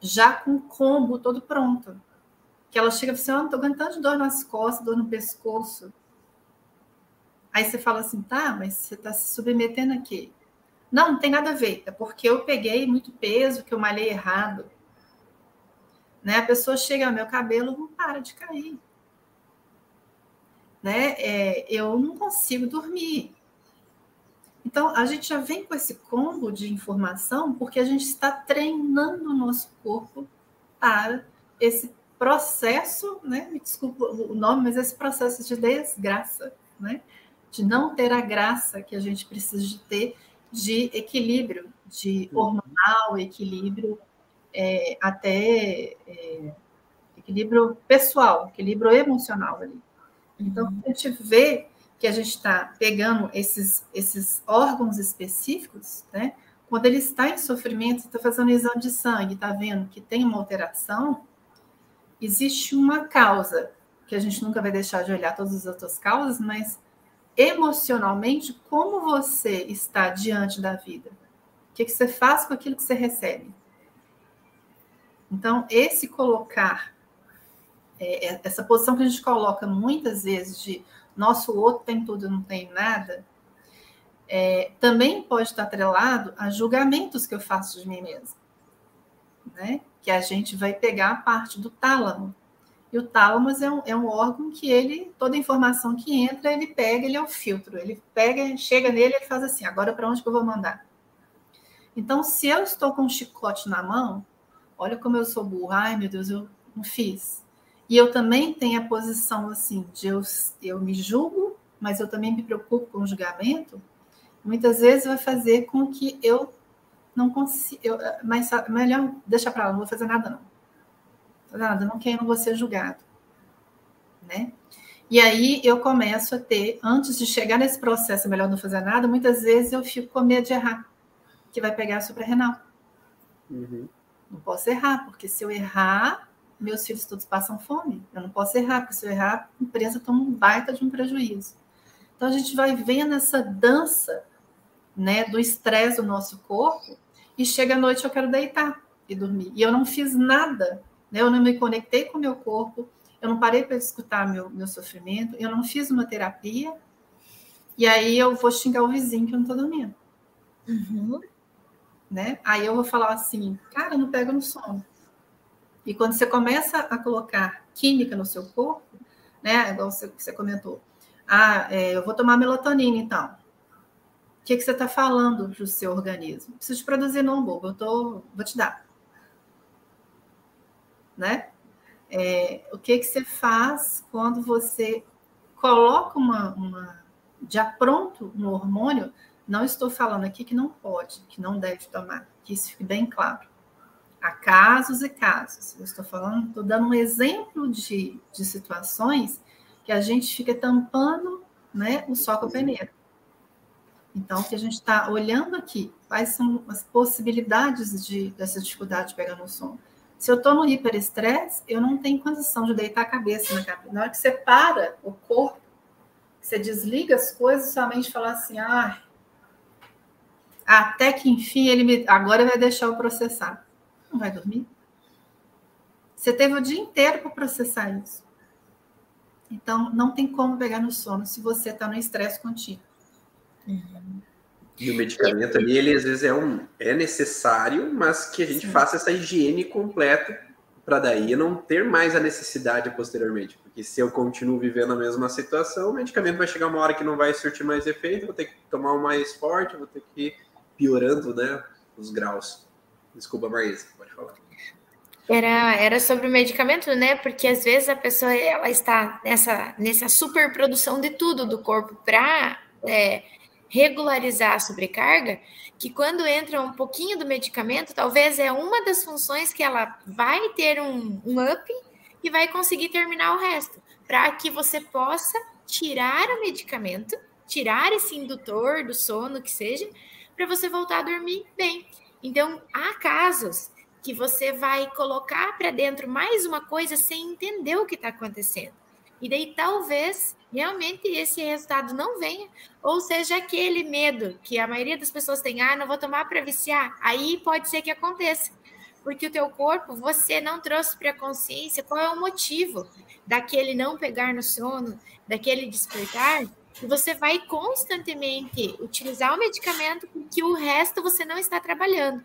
já com o combo todo pronto que ela chega e fala assim, oh, estou aguentando de dor nas costas, dor no pescoço. Aí você fala assim, tá, mas você está se submetendo aqui. Não, não tem nada a ver, é porque eu peguei muito peso, que eu malhei errado. Né? A pessoa chega, meu cabelo não para de cair. Né? É, eu não consigo dormir. Então, a gente já vem com esse combo de informação porque a gente está treinando o nosso corpo para esse processo, né? Me desculpa o nome, mas esse processo de desgraça, né? De não ter a graça que a gente precisa de ter de equilíbrio, de uhum. hormonal, equilíbrio é, até é, equilíbrio pessoal, equilíbrio emocional ali. Então, uhum. a gente vê que a gente está pegando esses, esses órgãos específicos, né? Quando ele está em sofrimento, está fazendo um exame de sangue, está vendo que tem uma alteração, existe uma causa, que a gente nunca vai deixar de olhar todas as outras causas, mas emocionalmente, como você está diante da vida? O que, você faz com aquilo que você recebe? Então, esse colocar, é, é essa posição que a gente coloca muitas vezes de nosso outro tem tudo, não tem nada, é, também pode estar atrelado a julgamentos que eu faço de mim mesma. Né? que a gente vai pegar a parte do tálamo. E o tálamo é um, é um órgão que ele, toda informação que entra, ele pega, ele é o filtro. Ele pega, chega nele e faz assim, agora para onde que eu vou mandar? Então, se eu estou com um chicote na mão, olha como eu sou burra, ai meu Deus, eu não fiz. E eu também tenho a posição assim, de eu, eu me julgo, mas eu também me preocupo com o julgamento, muitas vezes vai fazer com que eu não consigo, eu, mas melhor deixar para lá, não vou fazer nada não. Nada, não quero, não vou ser julgado, né? E aí eu começo a ter, antes de chegar nesse processo, melhor não fazer nada, muitas vezes eu fico com medo de errar, que vai pegar a suprarrenal. Uhum. Não posso errar, porque se eu errar, meus filhos todos passam fome. Eu não posso errar, porque se eu errar, a empresa toma um baita de um prejuízo. Então a gente vai vendo essa dança né, do estresse do nosso corpo, e chega à noite eu quero deitar e dormir. E eu não fiz nada, né? eu não me conectei com o meu corpo, eu não parei para escutar meu, meu sofrimento, eu não fiz uma terapia, e aí eu vou xingar o vizinho que eu não estou dormindo. Uhum. Né? Aí eu vou falar assim, cara, não pega no sono. E quando você começa a colocar química no seu corpo, né, igual você, você comentou, ah, é, eu vou tomar melatonina então o que, que você está falando para o seu organismo? Preciso produzir não, bobo, eu tô, vou te dar. Né? É, o que, que você faz quando você coloca uma, uma já pronto no hormônio? Não estou falando aqui que não pode, que não deve tomar, que isso fique bem claro. Há casos e casos. Eu estou falando, estou dando um exemplo de, de situações que a gente fica tampando né, o sol com a peneira. Então, o que a gente está olhando aqui, quais são as possibilidades de, dessa dificuldade de pegar no sono? Se eu estou no hiperestresse, eu não tenho condição de deitar a cabeça na cabeça. Na hora que você para o corpo, você desliga as coisas, sua mente fala assim, ah, até que enfim ele me, agora vai deixar eu processar. Não vai dormir? Você teve o dia inteiro para processar isso. Então, não tem como pegar no sono se você está no estresse contínuo. Uhum. E o medicamento ali, ele às vezes é, um, é necessário, mas que a gente Sim. faça essa higiene completa para daí não ter mais a necessidade posteriormente. Porque se eu continuo vivendo a mesma situação, o medicamento vai chegar uma hora que não vai surtir mais efeito, vou ter que tomar um mais forte, vou ter que ir piorando né, os graus. Desculpa, Marisa, pode falar. Era, era sobre o medicamento, né? Porque às vezes a pessoa ela está nessa, nessa superprodução de tudo do corpo para é, regularizar a sobrecarga, que quando entra um pouquinho do medicamento, talvez é uma das funções que ela vai ter um, um up e vai conseguir terminar o resto, para que você possa tirar o medicamento, tirar esse indutor do sono que seja, para você voltar a dormir bem. Então, há casos que você vai colocar para dentro mais uma coisa sem entender o que está acontecendo. E daí talvez realmente esse resultado não venha, ou seja, aquele medo que a maioria das pessoas tem, ah, não vou tomar para viciar, aí pode ser que aconteça, porque o teu corpo, você não trouxe para a consciência qual é o motivo daquele não pegar no sono, daquele despertar, e você vai constantemente utilizar o medicamento porque o resto você não está trabalhando.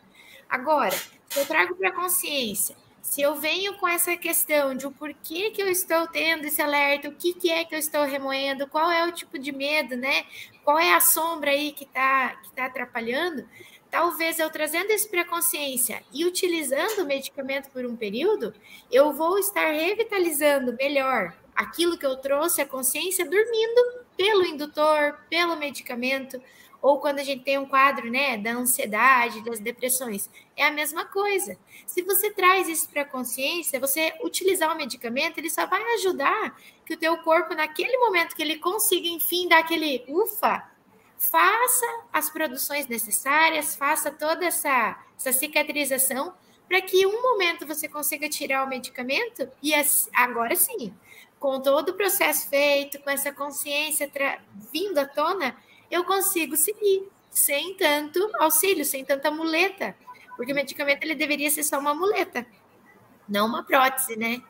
Agora, eu trago para a consciência se eu venho com essa questão de o porquê que eu estou tendo esse alerta, o que, que é que eu estou remoendo, qual é o tipo de medo, né? Qual é a sombra aí que está que tá atrapalhando? Talvez eu trazendo isso para a consciência e utilizando o medicamento por um período, eu vou estar revitalizando melhor aquilo que eu trouxe à consciência dormindo pelo indutor, pelo medicamento, ou quando a gente tem um quadro, né, da ansiedade, das depressões, é a mesma coisa. Se você traz isso para a consciência, você utilizar o medicamento, ele só vai ajudar que o teu corpo, naquele momento que ele consiga, enfim, dar aquele ufa, faça as produções necessárias, faça toda essa, essa cicatrização, para que um momento você consiga tirar o medicamento e agora sim, com todo o processo feito, com essa consciência vindo à tona, eu consigo seguir sem tanto auxílio, sem tanta muleta, porque o medicamento ele deveria ser só uma muleta, não uma prótese, né?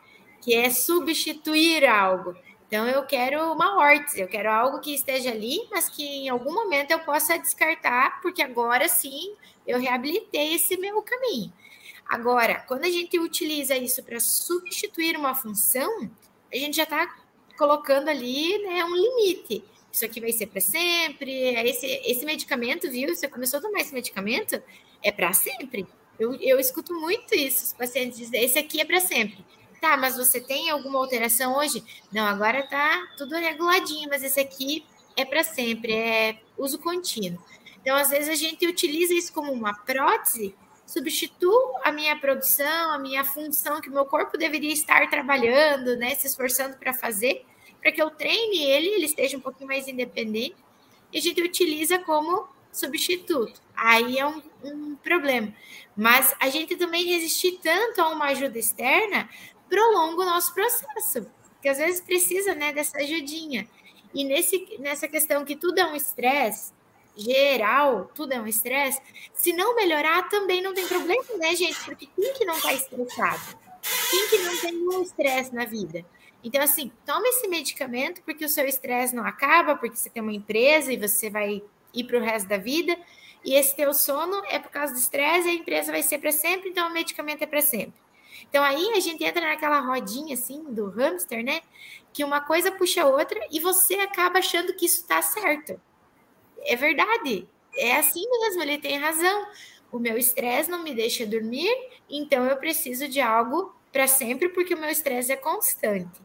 Que é substituir algo. Então eu quero uma órtese, eu quero algo que esteja ali, mas que em algum momento eu possa descartar, porque agora sim eu reabilitei esse meu caminho. Agora, quando a gente utiliza isso para substituir uma função, a gente já está colocando ali né, um limite isso aqui vai ser para sempre. Esse, esse medicamento, viu? Você começou a tomar esse medicamento, é para sempre. Eu, eu escuto muito isso, os pacientes dizem, esse aqui é para sempre. Tá, mas você tem alguma alteração hoje? Não, agora tá tudo reguladinho, mas esse aqui é para sempre, é uso contínuo. Então, às vezes, a gente utiliza isso como uma prótese, substituo a minha produção, a minha função que o meu corpo deveria estar trabalhando, né, se esforçando para fazer, para que eu treine ele, ele esteja um pouquinho mais independente, e a gente utiliza como substituto. Aí é um, um problema. Mas a gente também resistir tanto a uma ajuda externa prolonga o nosso processo, que às vezes precisa né, dessa ajudinha. E nesse, nessa questão que tudo é um estresse, geral, tudo é um estresse, se não melhorar, também não tem problema, né, gente? Porque quem que não está estressado? Quem que não tem um estresse na vida? Então, assim, tome esse medicamento porque o seu estresse não acaba, porque você tem uma empresa e você vai ir para o resto da vida. E esse teu sono é por causa do estresse, a empresa vai ser para sempre, então o medicamento é para sempre. Então aí a gente entra naquela rodinha assim do hamster, né? Que uma coisa puxa a outra e você acaba achando que isso está certo. É verdade. É assim mesmo, ele tem razão. O meu estresse não me deixa dormir, então eu preciso de algo para sempre porque o meu estresse é constante.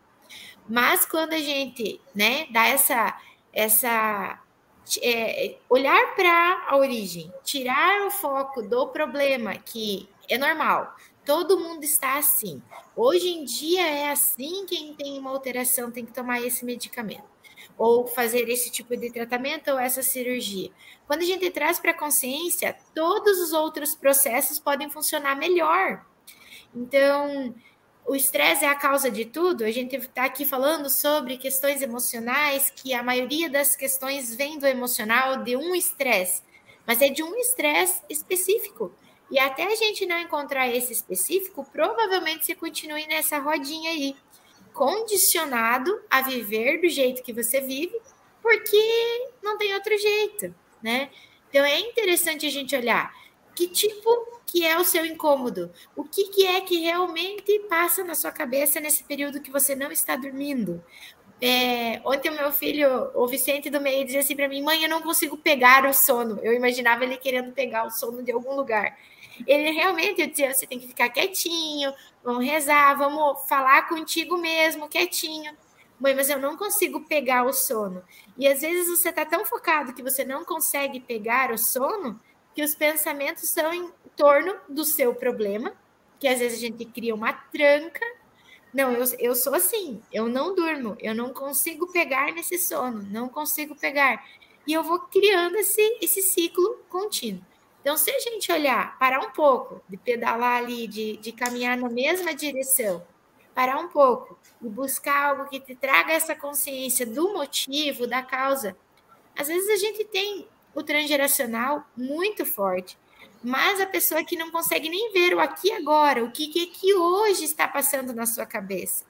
Mas quando a gente, né, dá essa, essa é, olhar para a origem, tirar o foco do problema, que é normal, todo mundo está assim. Hoje em dia é assim, quem tem uma alteração tem que tomar esse medicamento, ou fazer esse tipo de tratamento ou essa cirurgia. Quando a gente traz para a consciência, todos os outros processos podem funcionar melhor. Então, o estresse é a causa de tudo. A gente está aqui falando sobre questões emocionais, que a maioria das questões vem do emocional, de um estresse, mas é de um estresse específico. E até a gente não encontrar esse específico, provavelmente você continue nessa rodinha aí, condicionado a viver do jeito que você vive, porque não tem outro jeito, né? Então é interessante a gente olhar que tipo que é o seu incômodo, o que, que é que realmente passa na sua cabeça nesse período que você não está dormindo. É, ontem o meu filho, o Vicente do meio, dizia assim para mim: mãe, eu não consigo pegar o sono. Eu imaginava ele querendo pegar o sono de algum lugar. Ele realmente, eu dizia: você tem que ficar quietinho, vamos rezar, vamos falar contigo mesmo, quietinho. Mãe, mas eu não consigo pegar o sono. E às vezes você está tão focado que você não consegue pegar o sono que os pensamentos são em torno do seu problema, que às vezes a gente cria uma tranca. Não, eu, eu sou assim, eu não durmo, eu não consigo pegar nesse sono, não consigo pegar. E eu vou criando esse, esse ciclo contínuo. Então, se a gente olhar, parar um pouco, de pedalar ali, de, de caminhar na mesma direção, parar um pouco e buscar algo que te traga essa consciência do motivo, da causa. Às vezes a gente tem o transgeracional muito forte, mas a pessoa que não consegue nem ver o aqui agora, o que, que, que hoje está passando na sua cabeça.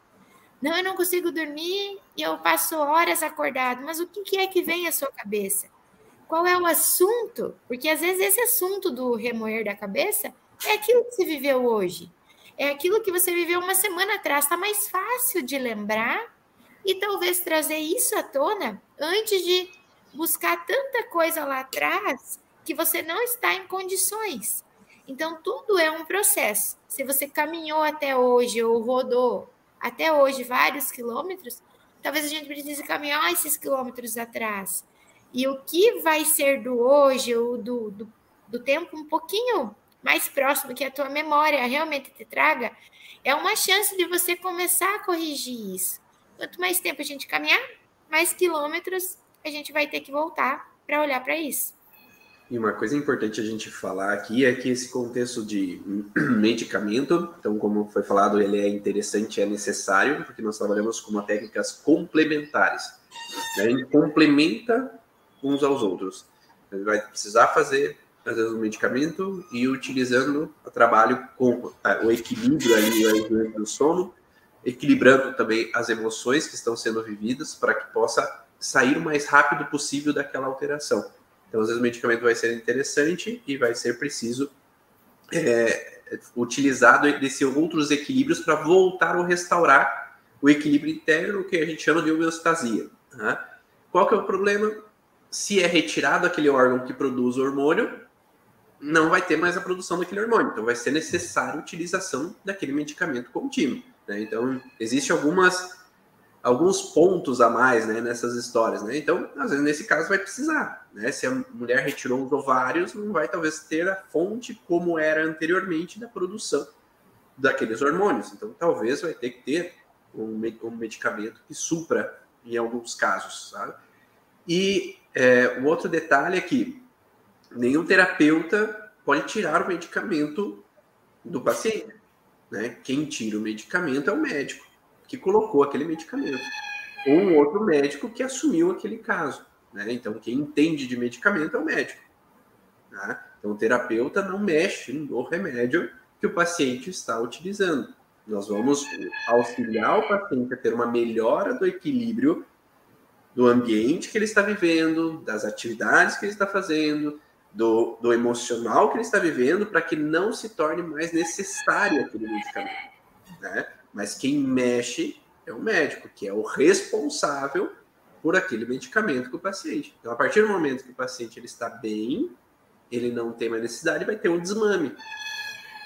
Não, eu não consigo dormir e eu passo horas acordado, mas o que, que é que vem à sua cabeça? Qual é o assunto? Porque às vezes esse assunto do remoer da cabeça é aquilo que você viveu hoje. É aquilo que você viveu uma semana atrás. Está mais fácil de lembrar e talvez trazer isso à tona antes de buscar tanta coisa lá atrás que você não está em condições. Então, tudo é um processo. Se você caminhou até hoje ou rodou até hoje vários quilômetros, talvez a gente precise caminhar esses quilômetros atrás. E o que vai ser do hoje ou do, do, do tempo um pouquinho mais próximo que a tua memória realmente te traga, é uma chance de você começar a corrigir isso. Quanto mais tempo a gente caminhar, mais quilômetros a gente vai ter que voltar para olhar para isso. E uma coisa importante a gente falar aqui é que esse contexto de medicamento, então, como foi falado, ele é interessante, é necessário, porque nós trabalhamos com técnicas complementares. A gente complementa uns aos outros. A gente vai precisar fazer, às vezes, um medicamento e utilizando o trabalho com é, o equilíbrio ali do sono, equilibrando também as emoções que estão sendo vividas para que possa sair o mais rápido possível daquela alteração. Então, às vezes, o medicamento vai ser interessante e vai ser preciso é, utilizado desses outros equilíbrios para voltar ou restaurar o equilíbrio interno, que a gente chama de homeostasia. Né? Qual que é o problema? Se é retirado aquele órgão que produz o hormônio, não vai ter mais a produção daquele hormônio. Então, vai ser necessária a utilização daquele medicamento contínuo. Né? Então, existem algumas alguns pontos a mais né, nessas histórias, né? Então, às vezes, nesse caso, vai precisar, né? Se a mulher retirou os ovários, não vai talvez ter a fonte como era anteriormente da produção daqueles hormônios. Então, talvez vai ter que ter um, um medicamento que supra em alguns casos, sabe? E é, o outro detalhe é que nenhum terapeuta pode tirar o medicamento do paciente, né? Quem tira o medicamento é o médico que colocou aquele medicamento, ou um outro médico que assumiu aquele caso. Né? Então, quem entende de medicamento é o médico. Né? Então, o terapeuta não mexe no remédio que o paciente está utilizando. Nós vamos auxiliar o paciente a ter uma melhora do equilíbrio do ambiente que ele está vivendo, das atividades que ele está fazendo, do, do emocional que ele está vivendo, para que não se torne mais necessário aquele medicamento. Né? Mas quem mexe é o médico, que é o responsável por aquele medicamento com o paciente. Então, a partir do momento que o paciente ele está bem, ele não tem mais necessidade, vai ter um desmame.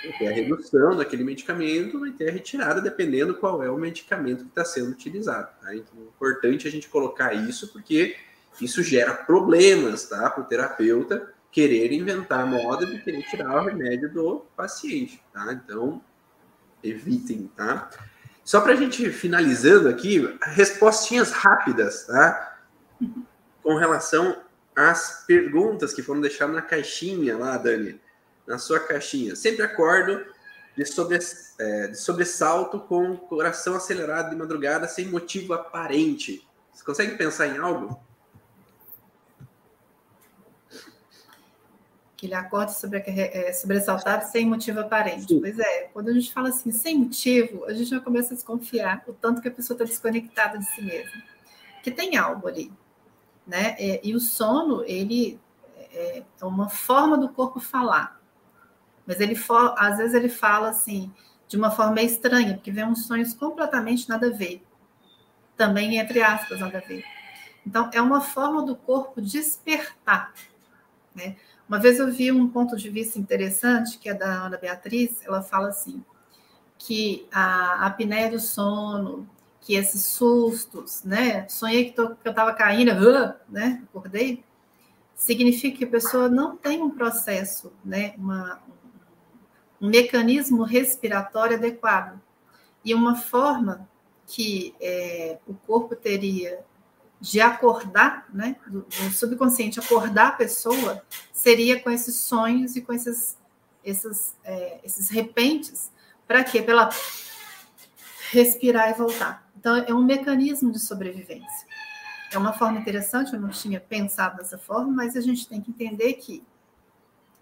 Vai ter a redução daquele medicamento, vai ter a retirada, dependendo qual é o medicamento que está sendo utilizado. Tá? Então, é importante a gente colocar isso, porque isso gera problemas tá? para o terapeuta querer inventar moda de querer tirar o remédio do paciente. Tá? Então, evitem, tá? Só para a gente finalizando aqui, respostinhas rápidas, tá? Com relação às perguntas que foram deixadas na caixinha lá, Dani, na sua caixinha. Sempre acordo de, sobre, é, de sobressalto com coração acelerado de madrugada sem motivo aparente. Você consegue pensar em algo? Que ele acorda sobre, é, sobressaltado sem motivo aparente. Sim. Pois é, quando a gente fala assim, sem motivo, a gente já começa a desconfiar o tanto que a pessoa está desconectada de si mesma. Que tem algo ali. Né? É, e o sono, ele é, é uma forma do corpo falar. Mas ele às vezes ele fala assim, de uma forma estranha, porque vem uns sonhos completamente nada a ver. Também, entre aspas, nada a ver. Então, é uma forma do corpo despertar. Né? Uma vez eu vi um ponto de vista interessante, que é da Ana Beatriz, ela fala assim, que a apneia do sono, que esses sustos, né? Sonhei que, tô, que eu estava caindo, né? Acordei. Significa que a pessoa não tem um processo, né? Uma, um mecanismo respiratório adequado. E uma forma que é, o corpo teria de acordar, né, do, do, subconsciente acordar a pessoa, seria com esses sonhos e com esses, esses, é, esses repentes. Para quê? Pela respirar e voltar. Então, é um mecanismo de sobrevivência. É uma forma interessante, eu não tinha pensado dessa forma, mas a gente tem que entender que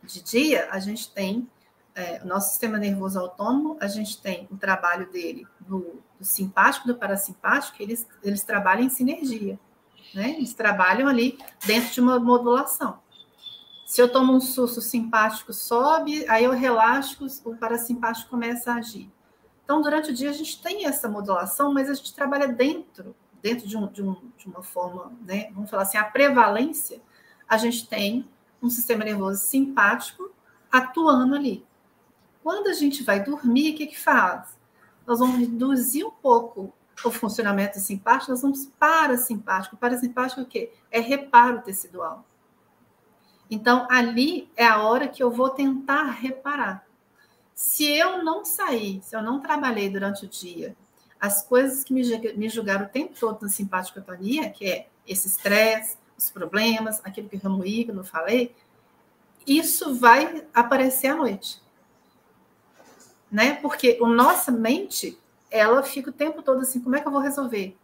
de dia a gente tem é, o nosso sistema nervoso autônomo, a gente tem o trabalho dele do, do simpático, do parasimpático, eles, eles trabalham em sinergia, né? Eles trabalham ali dentro de uma modulação. Se eu tomo um susto simpático, sobe, aí eu relaxo, o parasimpático começa a agir. Então, durante o dia, a gente tem essa modulação, mas a gente trabalha dentro, dentro de, um, de, um, de uma forma, né? Vamos falar assim, a prevalência, a gente tem um sistema nervoso simpático atuando ali. Quando a gente vai dormir, o que, que faz? Nós vamos reduzir um pouco o funcionamento simpático, nós vamos parasimpático. Parasimpático é o quê? É reparo tecidual. Então, ali é a hora que eu vou tentar reparar. Se eu não sair, se eu não trabalhei durante o dia, as coisas que me julgaram o tempo todo na simpaticotonia, que é esse estresse, os problemas, aquilo que eu remoí, que eu não falei, isso vai aparecer à noite né? Porque a nossa mente, ela fica o tempo todo assim, como é que eu vou resolver?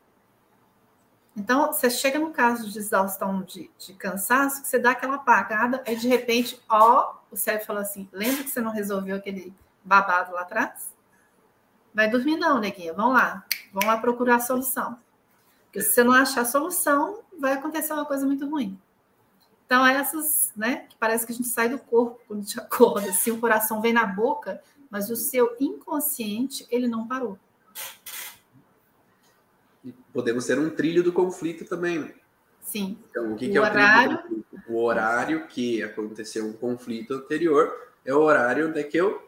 Então, você chega no caso de exaustão, de, de cansaço, que você dá aquela apagada, aí de repente, ó, o cérebro fala assim, lembra que você não resolveu aquele babado lá atrás? Vai dormir não, neguinha, vamos lá, vamos lá procurar a solução. Porque se você não achar a solução, vai acontecer uma coisa muito ruim. Então, essas, né, que parece que a gente sai do corpo quando a gente acorda, se o coração vem na boca, mas o seu inconsciente ele não parou. E podemos ter um trilho do conflito também, né? Sim. Então, o que, o que é horário... o trilho O horário que aconteceu um conflito anterior é o horário onde é que eu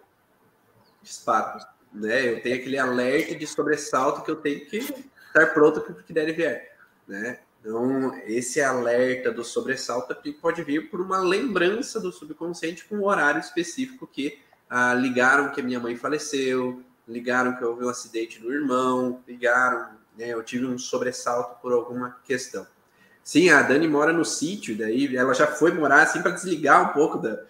disparo, né? Eu tenho aquele alerta de sobressalto que eu tenho que estar pronto para o que der e vier, né? Então, esse alerta do sobressalto pode vir por uma lembrança do subconsciente com um horário específico que ah, ligaram que a minha mãe faleceu, ligaram que houve um acidente do irmão, ligaram, né, eu tive um sobressalto por alguma questão. Sim, a Dani mora no sítio, daí ela já foi morar assim para desligar um pouco da.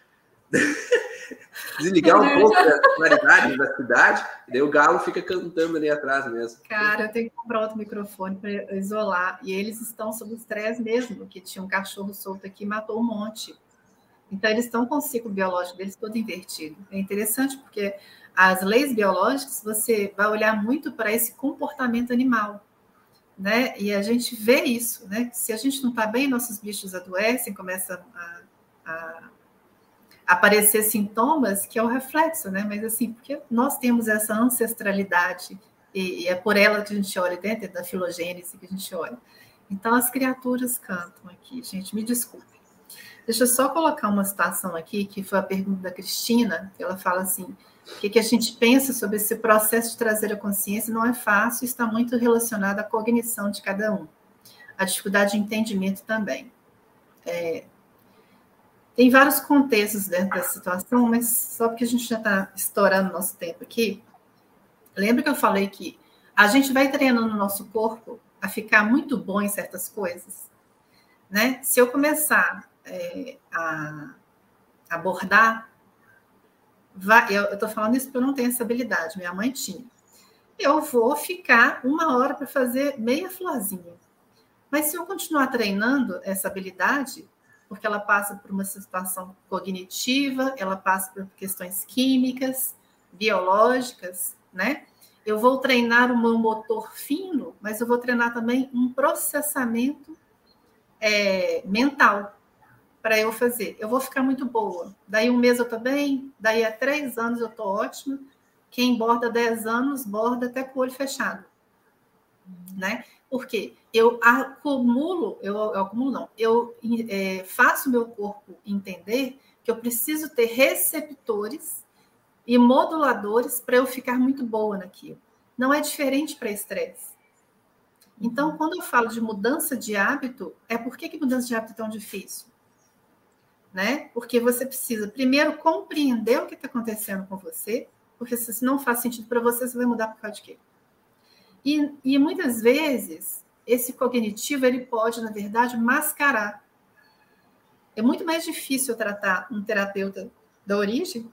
desligar um pouco da claridade da cidade, daí o galo fica cantando ali atrás mesmo. Cara, eu tenho que comprar outro microfone para isolar. E eles estão sob estresse mesmo, que tinha um cachorro solto aqui e matou um monte. Então, eles estão com o ciclo biológico deles todo invertido. É interessante porque as leis biológicas, você vai olhar muito para esse comportamento animal. Né? E a gente vê isso, né? Se a gente não está bem, nossos bichos adoecem, começam a, a, aparecer sintomas, que é o reflexo, né? Mas assim, porque nós temos essa ancestralidade, e, e é por ela que a gente olha dentro da filogênese que a gente olha. Então, as criaturas cantam aqui, gente, me desculpe. Deixa eu só colocar uma situação aqui, que foi a pergunta da Cristina, ela fala assim: o que, que a gente pensa sobre esse processo de trazer a consciência? Não é fácil, está muito relacionado à cognição de cada um, a dificuldade de entendimento também. É, tem vários contextos dentro dessa situação, mas só porque a gente já está estourando nosso tempo aqui, lembra que eu falei que a gente vai treinando o nosso corpo a ficar muito bom em certas coisas? Né? Se eu começar é, a abordar, vai, eu estou falando isso porque eu não tenho essa habilidade, minha mãe tinha. Eu vou ficar uma hora para fazer meia florzinha. Mas se eu continuar treinando essa habilidade, porque ela passa por uma situação cognitiva, ela passa por questões químicas, biológicas, né? Eu vou treinar o meu motor fino, mas eu vou treinar também um processamento é, mental para eu fazer. Eu vou ficar muito boa. Daí um mês eu estou bem, daí a três anos eu estou ótima. Quem borda dez anos, borda até com o olho fechado. Né? Porque eu acumulo, eu, eu acumulo não, eu é, faço meu corpo entender que eu preciso ter receptores e moduladores para eu ficar muito boa naquilo. Não é diferente para estresse. Então, quando eu falo de mudança de hábito, é por que, que mudança de hábito é tão difícil? Né? Porque você precisa primeiro compreender o que está acontecendo com você, porque se não faz sentido para você, você vai mudar por causa de quê? E, e muitas vezes, esse cognitivo ele pode, na verdade, mascarar. É muito mais difícil tratar um terapeuta da origem,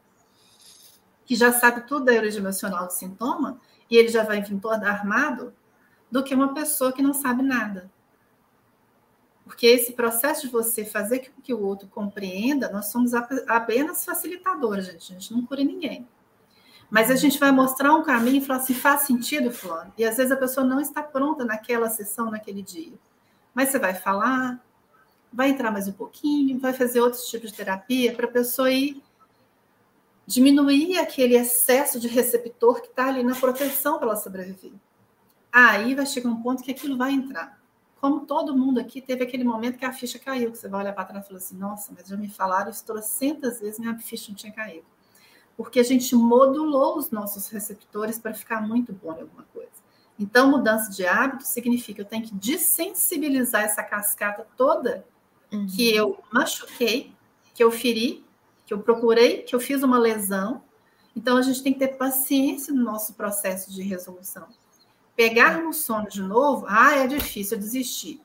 que já sabe tudo da origem emocional do sintoma, e ele já vai vir todo armado, do que uma pessoa que não sabe nada. Porque esse processo de você fazer com que o outro compreenda, nós somos apenas facilitadores, gente. A gente não cura ninguém. Mas a gente vai mostrar um caminho e falar assim, faz sentido, fulano? E às vezes a pessoa não está pronta naquela sessão, naquele dia. Mas você vai falar, vai entrar mais um pouquinho, vai fazer outros tipos de terapia para a pessoa ir diminuir aquele excesso de receptor que está ali na proteção para ela sobreviver. Aí vai chegar um ponto que aquilo vai entrar. Como todo mundo aqui teve aquele momento que a ficha caiu, que você vai olhar para trás e falar assim, nossa, mas já me falaram isso trocentas vezes, minha ficha não tinha caído porque a gente modulou os nossos receptores para ficar muito bom em alguma coisa. Então, mudança de hábito significa eu tenho que desensibilizar essa cascata toda uhum. que eu machuquei, que eu feri, que eu procurei, que eu fiz uma lesão. Então, a gente tem que ter paciência no nosso processo de resolução. Pegar no sono de novo, ah, é difícil desistir.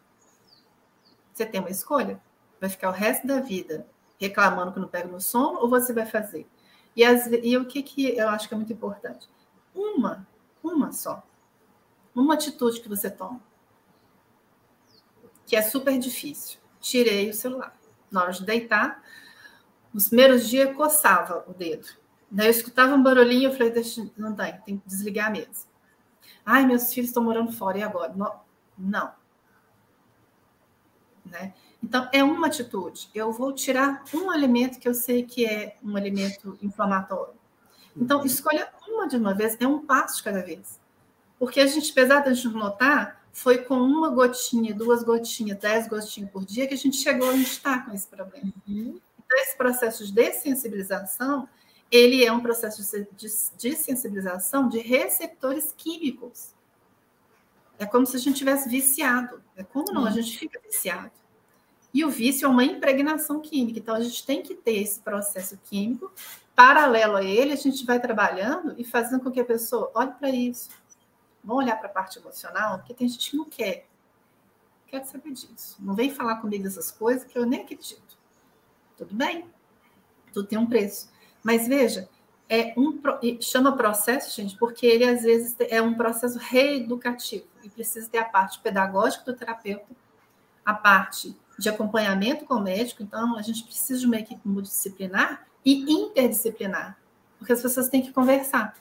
Você tem uma escolha? Vai ficar o resto da vida reclamando que não pega no sono ou você vai fazer? E, as, e o que, que eu acho que é muito importante? Uma, uma só. Uma atitude que você toma. Que é super difícil. Tirei o celular. Na hora de deitar, nos primeiros dias coçava o dedo. Daí eu escutava um barulhinho, eu falei, Deixa, não tem, tem que desligar mesmo. Ai, meus filhos estão morando fora, e agora? Não. Né? Então, é uma atitude. Eu vou tirar um alimento que eu sei que é um alimento inflamatório. Então, uhum. escolha uma de uma vez, é um passo de cada vez. Porque a gente, apesar de a gente notar, foi com uma gotinha, duas gotinhas, dez gotinhas por dia que a gente chegou a estar com esse problema. Uhum. Então, esse processo de dessensibilização, ele é um processo de dessensibilização de receptores químicos. É como se a gente tivesse viciado. É como não, a gente fica viciado. E o vício é uma impregnação química. Então, a gente tem que ter esse processo químico. Paralelo a ele, a gente vai trabalhando e fazendo com que a pessoa olhe para isso. Vamos olhar para a parte emocional, porque tem gente que não quer. Quero saber disso. Não vem falar comigo dessas coisas que eu nem acredito. Tudo bem. Tudo tem um preço. Mas veja, é um chama processo, gente, porque ele às vezes é um processo reeducativo e precisa ter a parte pedagógica do terapeuta, a parte de acompanhamento com o médico, então a gente precisa de uma equipe multidisciplinar e interdisciplinar, porque as pessoas têm que conversar.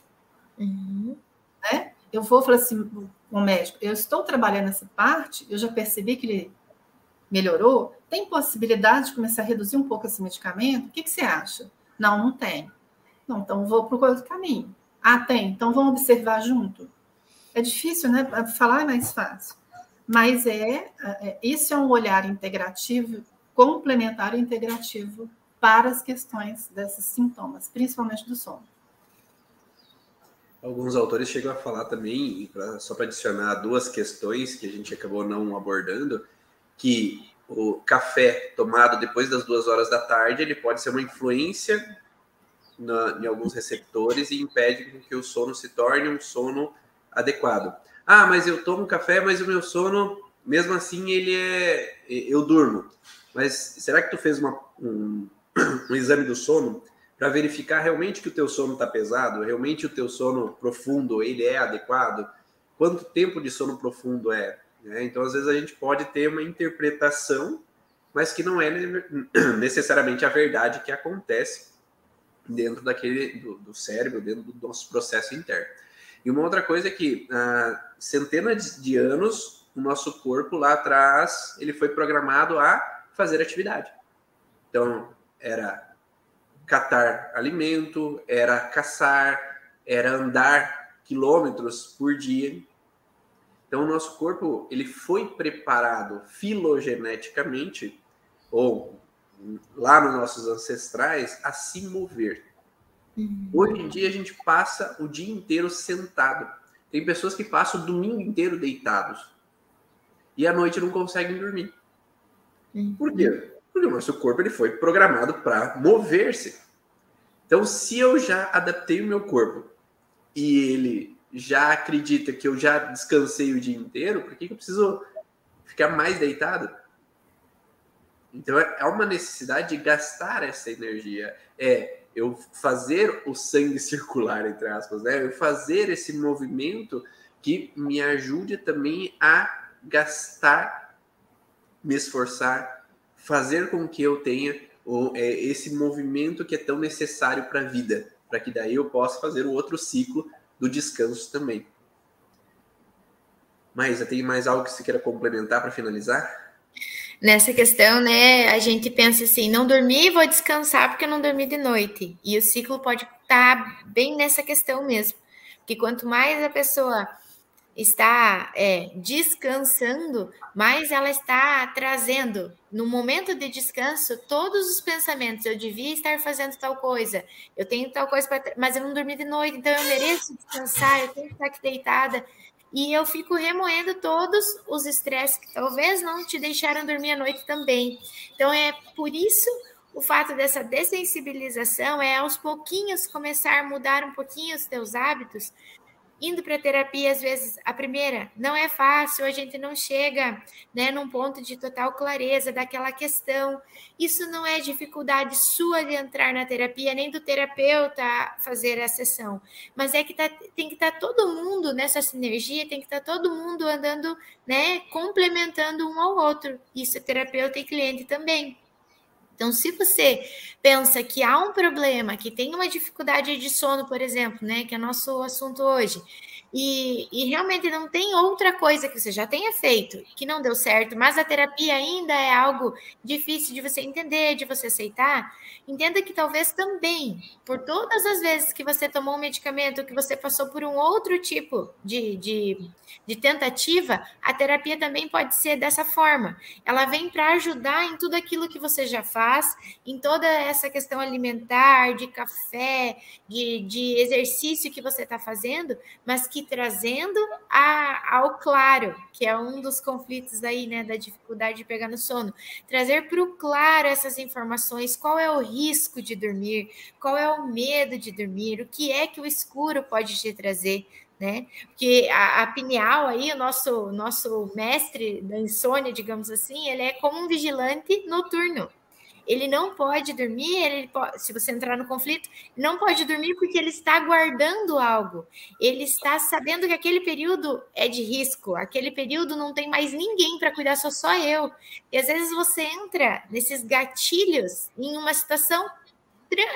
Uhum. Né? Eu vou falar assim com o médico, eu estou trabalhando essa parte, eu já percebi que ele melhorou, tem possibilidade de começar a reduzir um pouco esse medicamento? O que, que você acha? Não, não tem. Não, então vou para o outro caminho. Ah, tem, então vamos observar junto. É difícil, né? Falar é mais fácil mas é, é isso é um olhar integrativo, complementar e integrativo para as questões desses sintomas, principalmente do sono. Alguns autores chegam a falar também, só para adicionar duas questões que a gente acabou não abordando, que o café tomado depois das duas horas da tarde ele pode ser uma influência na, em alguns receptores e impede que o sono se torne um sono adequado. Ah, mas eu tomo café, mas o meu sono, mesmo assim, ele é. Eu durmo. Mas será que tu fez uma, um, um exame do sono para verificar realmente que o teu sono está pesado, realmente o teu sono profundo ele é adequado, quanto tempo de sono profundo é. Né? Então, às vezes a gente pode ter uma interpretação, mas que não é necessariamente a verdade que acontece dentro daquele do, do cérebro, dentro do nosso processo interno. E uma outra coisa é que há centenas de anos o nosso corpo lá atrás ele foi programado a fazer atividade. Então era catar alimento, era caçar, era andar quilômetros por dia. Então o nosso corpo ele foi preparado filogeneticamente ou lá nos nossos ancestrais a se mover. Hoje em dia a gente passa o dia inteiro sentado. Tem pessoas que passam o domingo inteiro deitados e à noite não conseguem dormir. Por quê? Porque o nosso corpo ele foi programado para mover-se. Então, se eu já adaptei o meu corpo e ele já acredita que eu já descansei o dia inteiro, por que, que eu preciso ficar mais deitado? Então, é uma necessidade de gastar essa energia. É eu fazer o sangue circular, entre aspas, né? Eu fazer esse movimento que me ajude também a gastar, me esforçar, fazer com que eu tenha o, é, esse movimento que é tão necessário para a vida, para que daí eu possa fazer o outro ciclo do descanso também. Mas tem mais algo que você queira complementar para finalizar? Nessa questão, né, a gente pensa assim, não dormi, vou descansar porque eu não dormi de noite. E o ciclo pode estar tá bem nessa questão mesmo. Que quanto mais a pessoa está é, descansando, mais ela está trazendo no momento de descanso todos os pensamentos. Eu devia estar fazendo tal coisa, eu tenho tal coisa, pra, mas eu não dormi de noite, então eu mereço descansar, eu tenho que estar aqui deitada. E eu fico remoendo todos os estresses que talvez não te deixaram dormir à noite também. Então é por isso o fato dessa dessensibilização é aos pouquinhos começar a mudar um pouquinho os teus hábitos, indo para terapia, às vezes, a primeira não é fácil, a gente não chega né, num ponto de total clareza daquela questão. Isso não é dificuldade sua de entrar na terapia, nem do terapeuta fazer a sessão, mas é que tá, tem que estar tá todo mundo nessa sinergia, tem que estar tá todo mundo andando, né, complementando um ao outro. Isso é terapeuta e cliente também. Então, se você pensa que há um problema, que tem uma dificuldade de sono, por exemplo, né, que é nosso assunto hoje, e, e, realmente não tem outra coisa que você já tenha feito que não deu certo, mas a terapia ainda é algo difícil de você entender, de você aceitar, entenda que talvez também, por todas as vezes que você tomou um medicamento, que você passou por um outro tipo de, de, de tentativa, a terapia também pode ser dessa forma. Ela vem para ajudar em tudo aquilo que você já faz, em toda essa questão alimentar, de café, de, de exercício que você está fazendo, mas que trazendo a, ao claro, que é um dos conflitos aí, né, da dificuldade de pegar no sono, trazer para o claro essas informações, qual é o risco de dormir, qual é o medo de dormir, o que é que o escuro pode te trazer, né? Porque a, a pineal aí, o nosso nosso mestre da insônia, digamos assim, ele é como um vigilante noturno. Ele não pode dormir, ele pode, se você entrar no conflito, não pode dormir porque ele está guardando algo. Ele está sabendo que aquele período é de risco, aquele período não tem mais ninguém para cuidar, só só eu. E às vezes você entra nesses gatilhos em uma situação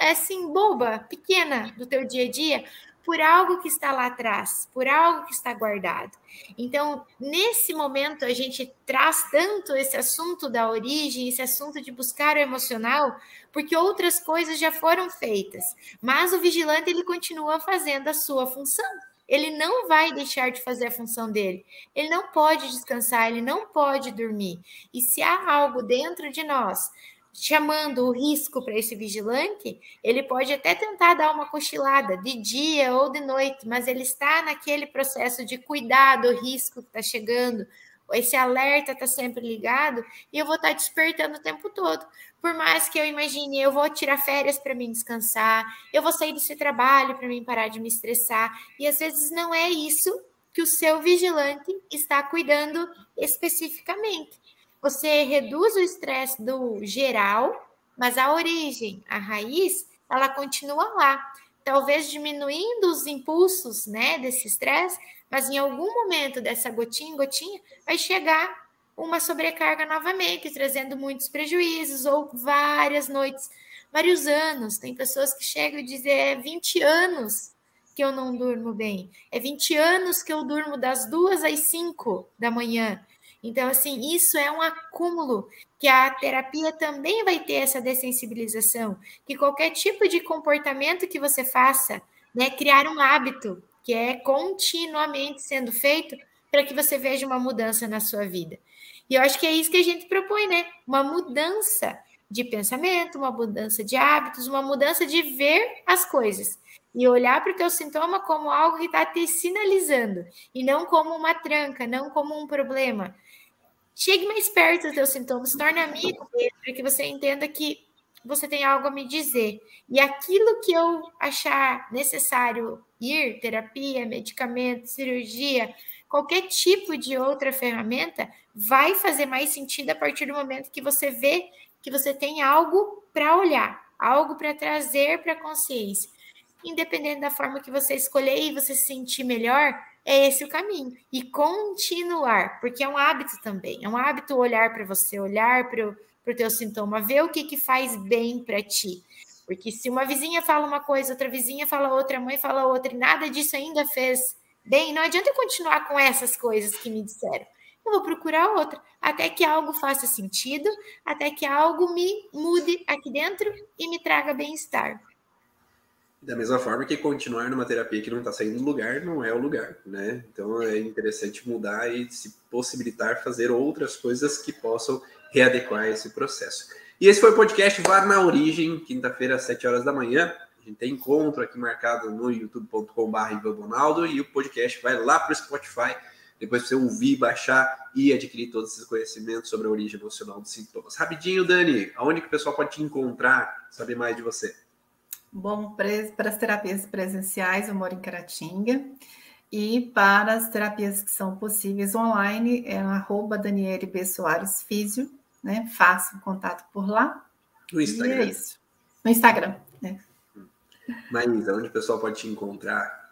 assim boba, pequena do teu dia a dia, por algo que está lá atrás, por algo que está guardado. Então, nesse momento, a gente traz tanto esse assunto da origem, esse assunto de buscar o emocional, porque outras coisas já foram feitas, mas o vigilante ele continua fazendo a sua função. Ele não vai deixar de fazer a função dele. Ele não pode descansar, ele não pode dormir. E se há algo dentro de nós chamando o risco para esse vigilante, ele pode até tentar dar uma cochilada de dia ou de noite, mas ele está naquele processo de cuidar do risco que está chegando, esse alerta está sempre ligado e eu vou estar tá despertando o tempo todo. Por mais que eu imagine, eu vou tirar férias para mim descansar, eu vou sair desse trabalho para mim parar de me estressar, e às vezes não é isso que o seu vigilante está cuidando especificamente você reduz o estresse do geral, mas a origem, a raiz, ela continua lá. Talvez diminuindo os impulsos, né, desse estresse, mas em algum momento dessa gotinha em gotinha vai chegar uma sobrecarga novamente, trazendo muitos prejuízos ou várias noites, vários anos. Tem pessoas que chegam e dizem é 20 anos que eu não durmo bem. É 20 anos que eu durmo das duas às 5 da manhã. Então, assim, isso é um acúmulo que a terapia também vai ter essa dessensibilização, que qualquer tipo de comportamento que você faça, né, criar um hábito que é continuamente sendo feito para que você veja uma mudança na sua vida. E eu acho que é isso que a gente propõe, né? Uma mudança de pensamento, uma mudança de hábitos, uma mudança de ver as coisas e olhar para o teu sintoma como algo que está te sinalizando e não como uma tranca, não como um problema. Chegue mais perto do teu sintoma, se torne amigo dele, para que você entenda que você tem algo a me dizer. E aquilo que eu achar necessário ir, terapia, medicamento, cirurgia, qualquer tipo de outra ferramenta, vai fazer mais sentido a partir do momento que você vê que você tem algo para olhar, algo para trazer para a consciência. Independente da forma que você escolher e você se sentir melhor, é esse o caminho. E continuar, porque é um hábito também. É um hábito olhar para você, olhar para o teu sintoma, ver o que, que faz bem para ti. Porque se uma vizinha fala uma coisa, outra vizinha fala outra, mãe fala outra, e nada disso ainda fez bem, não adianta eu continuar com essas coisas que me disseram. Eu vou procurar outra, até que algo faça sentido, até que algo me mude aqui dentro e me traga bem-estar. Da mesma forma que continuar numa terapia que não está saindo do lugar não é o lugar, né? Então é interessante mudar e se possibilitar fazer outras coisas que possam readequar esse processo. E esse foi o podcast VAR na Origem, quinta-feira, às 7 horas da manhã. A gente tem encontro aqui marcado no youtube.com.br e o podcast vai lá para o Spotify, depois você ouvir, baixar e adquirir todos esses conhecimentos sobre a origem emocional dos sintomas. Rapidinho, Dani, aonde que o pessoal pode te encontrar, saber mais de você? Bom, para as terapias presenciais, eu moro em Caratinga. E para as terapias que são possíveis online, é arroba Daniele B. Soares Físio né? Faça um contato por lá. No Instagram. E é isso. No Instagram, né? Maísa, onde o pessoal pode te encontrar?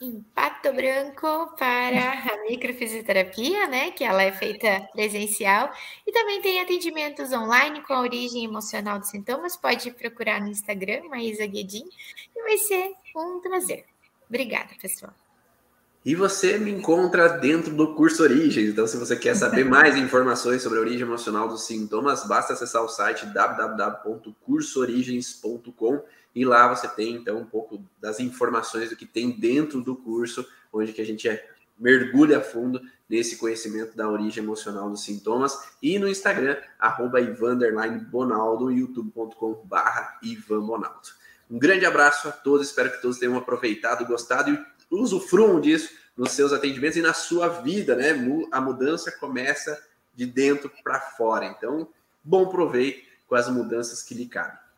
Em Pato Branco para a microfisioterapia, né? Que ela é feita presencial. E também tem atendimentos online com a origem emocional dos sintomas. Pode procurar no Instagram, Maísa Guedin, e vai ser um prazer. Obrigada, pessoal. E você me encontra dentro do curso Origens. Então, se você quer saber mais informações sobre a origem emocional dos sintomas, basta acessar o site www.cursoorigens.com e lá você tem então um pouco das informações do que tem dentro do curso, onde que a gente é, mergulha a fundo nesse conhecimento da origem emocional dos sintomas e no Instagram arroba Bonaldo, youtube.com barra Ivan Bonaldo. Um grande abraço a todos, espero que todos tenham aproveitado, gostado e usufruam disso nos seus atendimentos e na sua vida, né? A mudança começa de dentro para fora. Então, bom proveito com as mudanças que lhe cabem.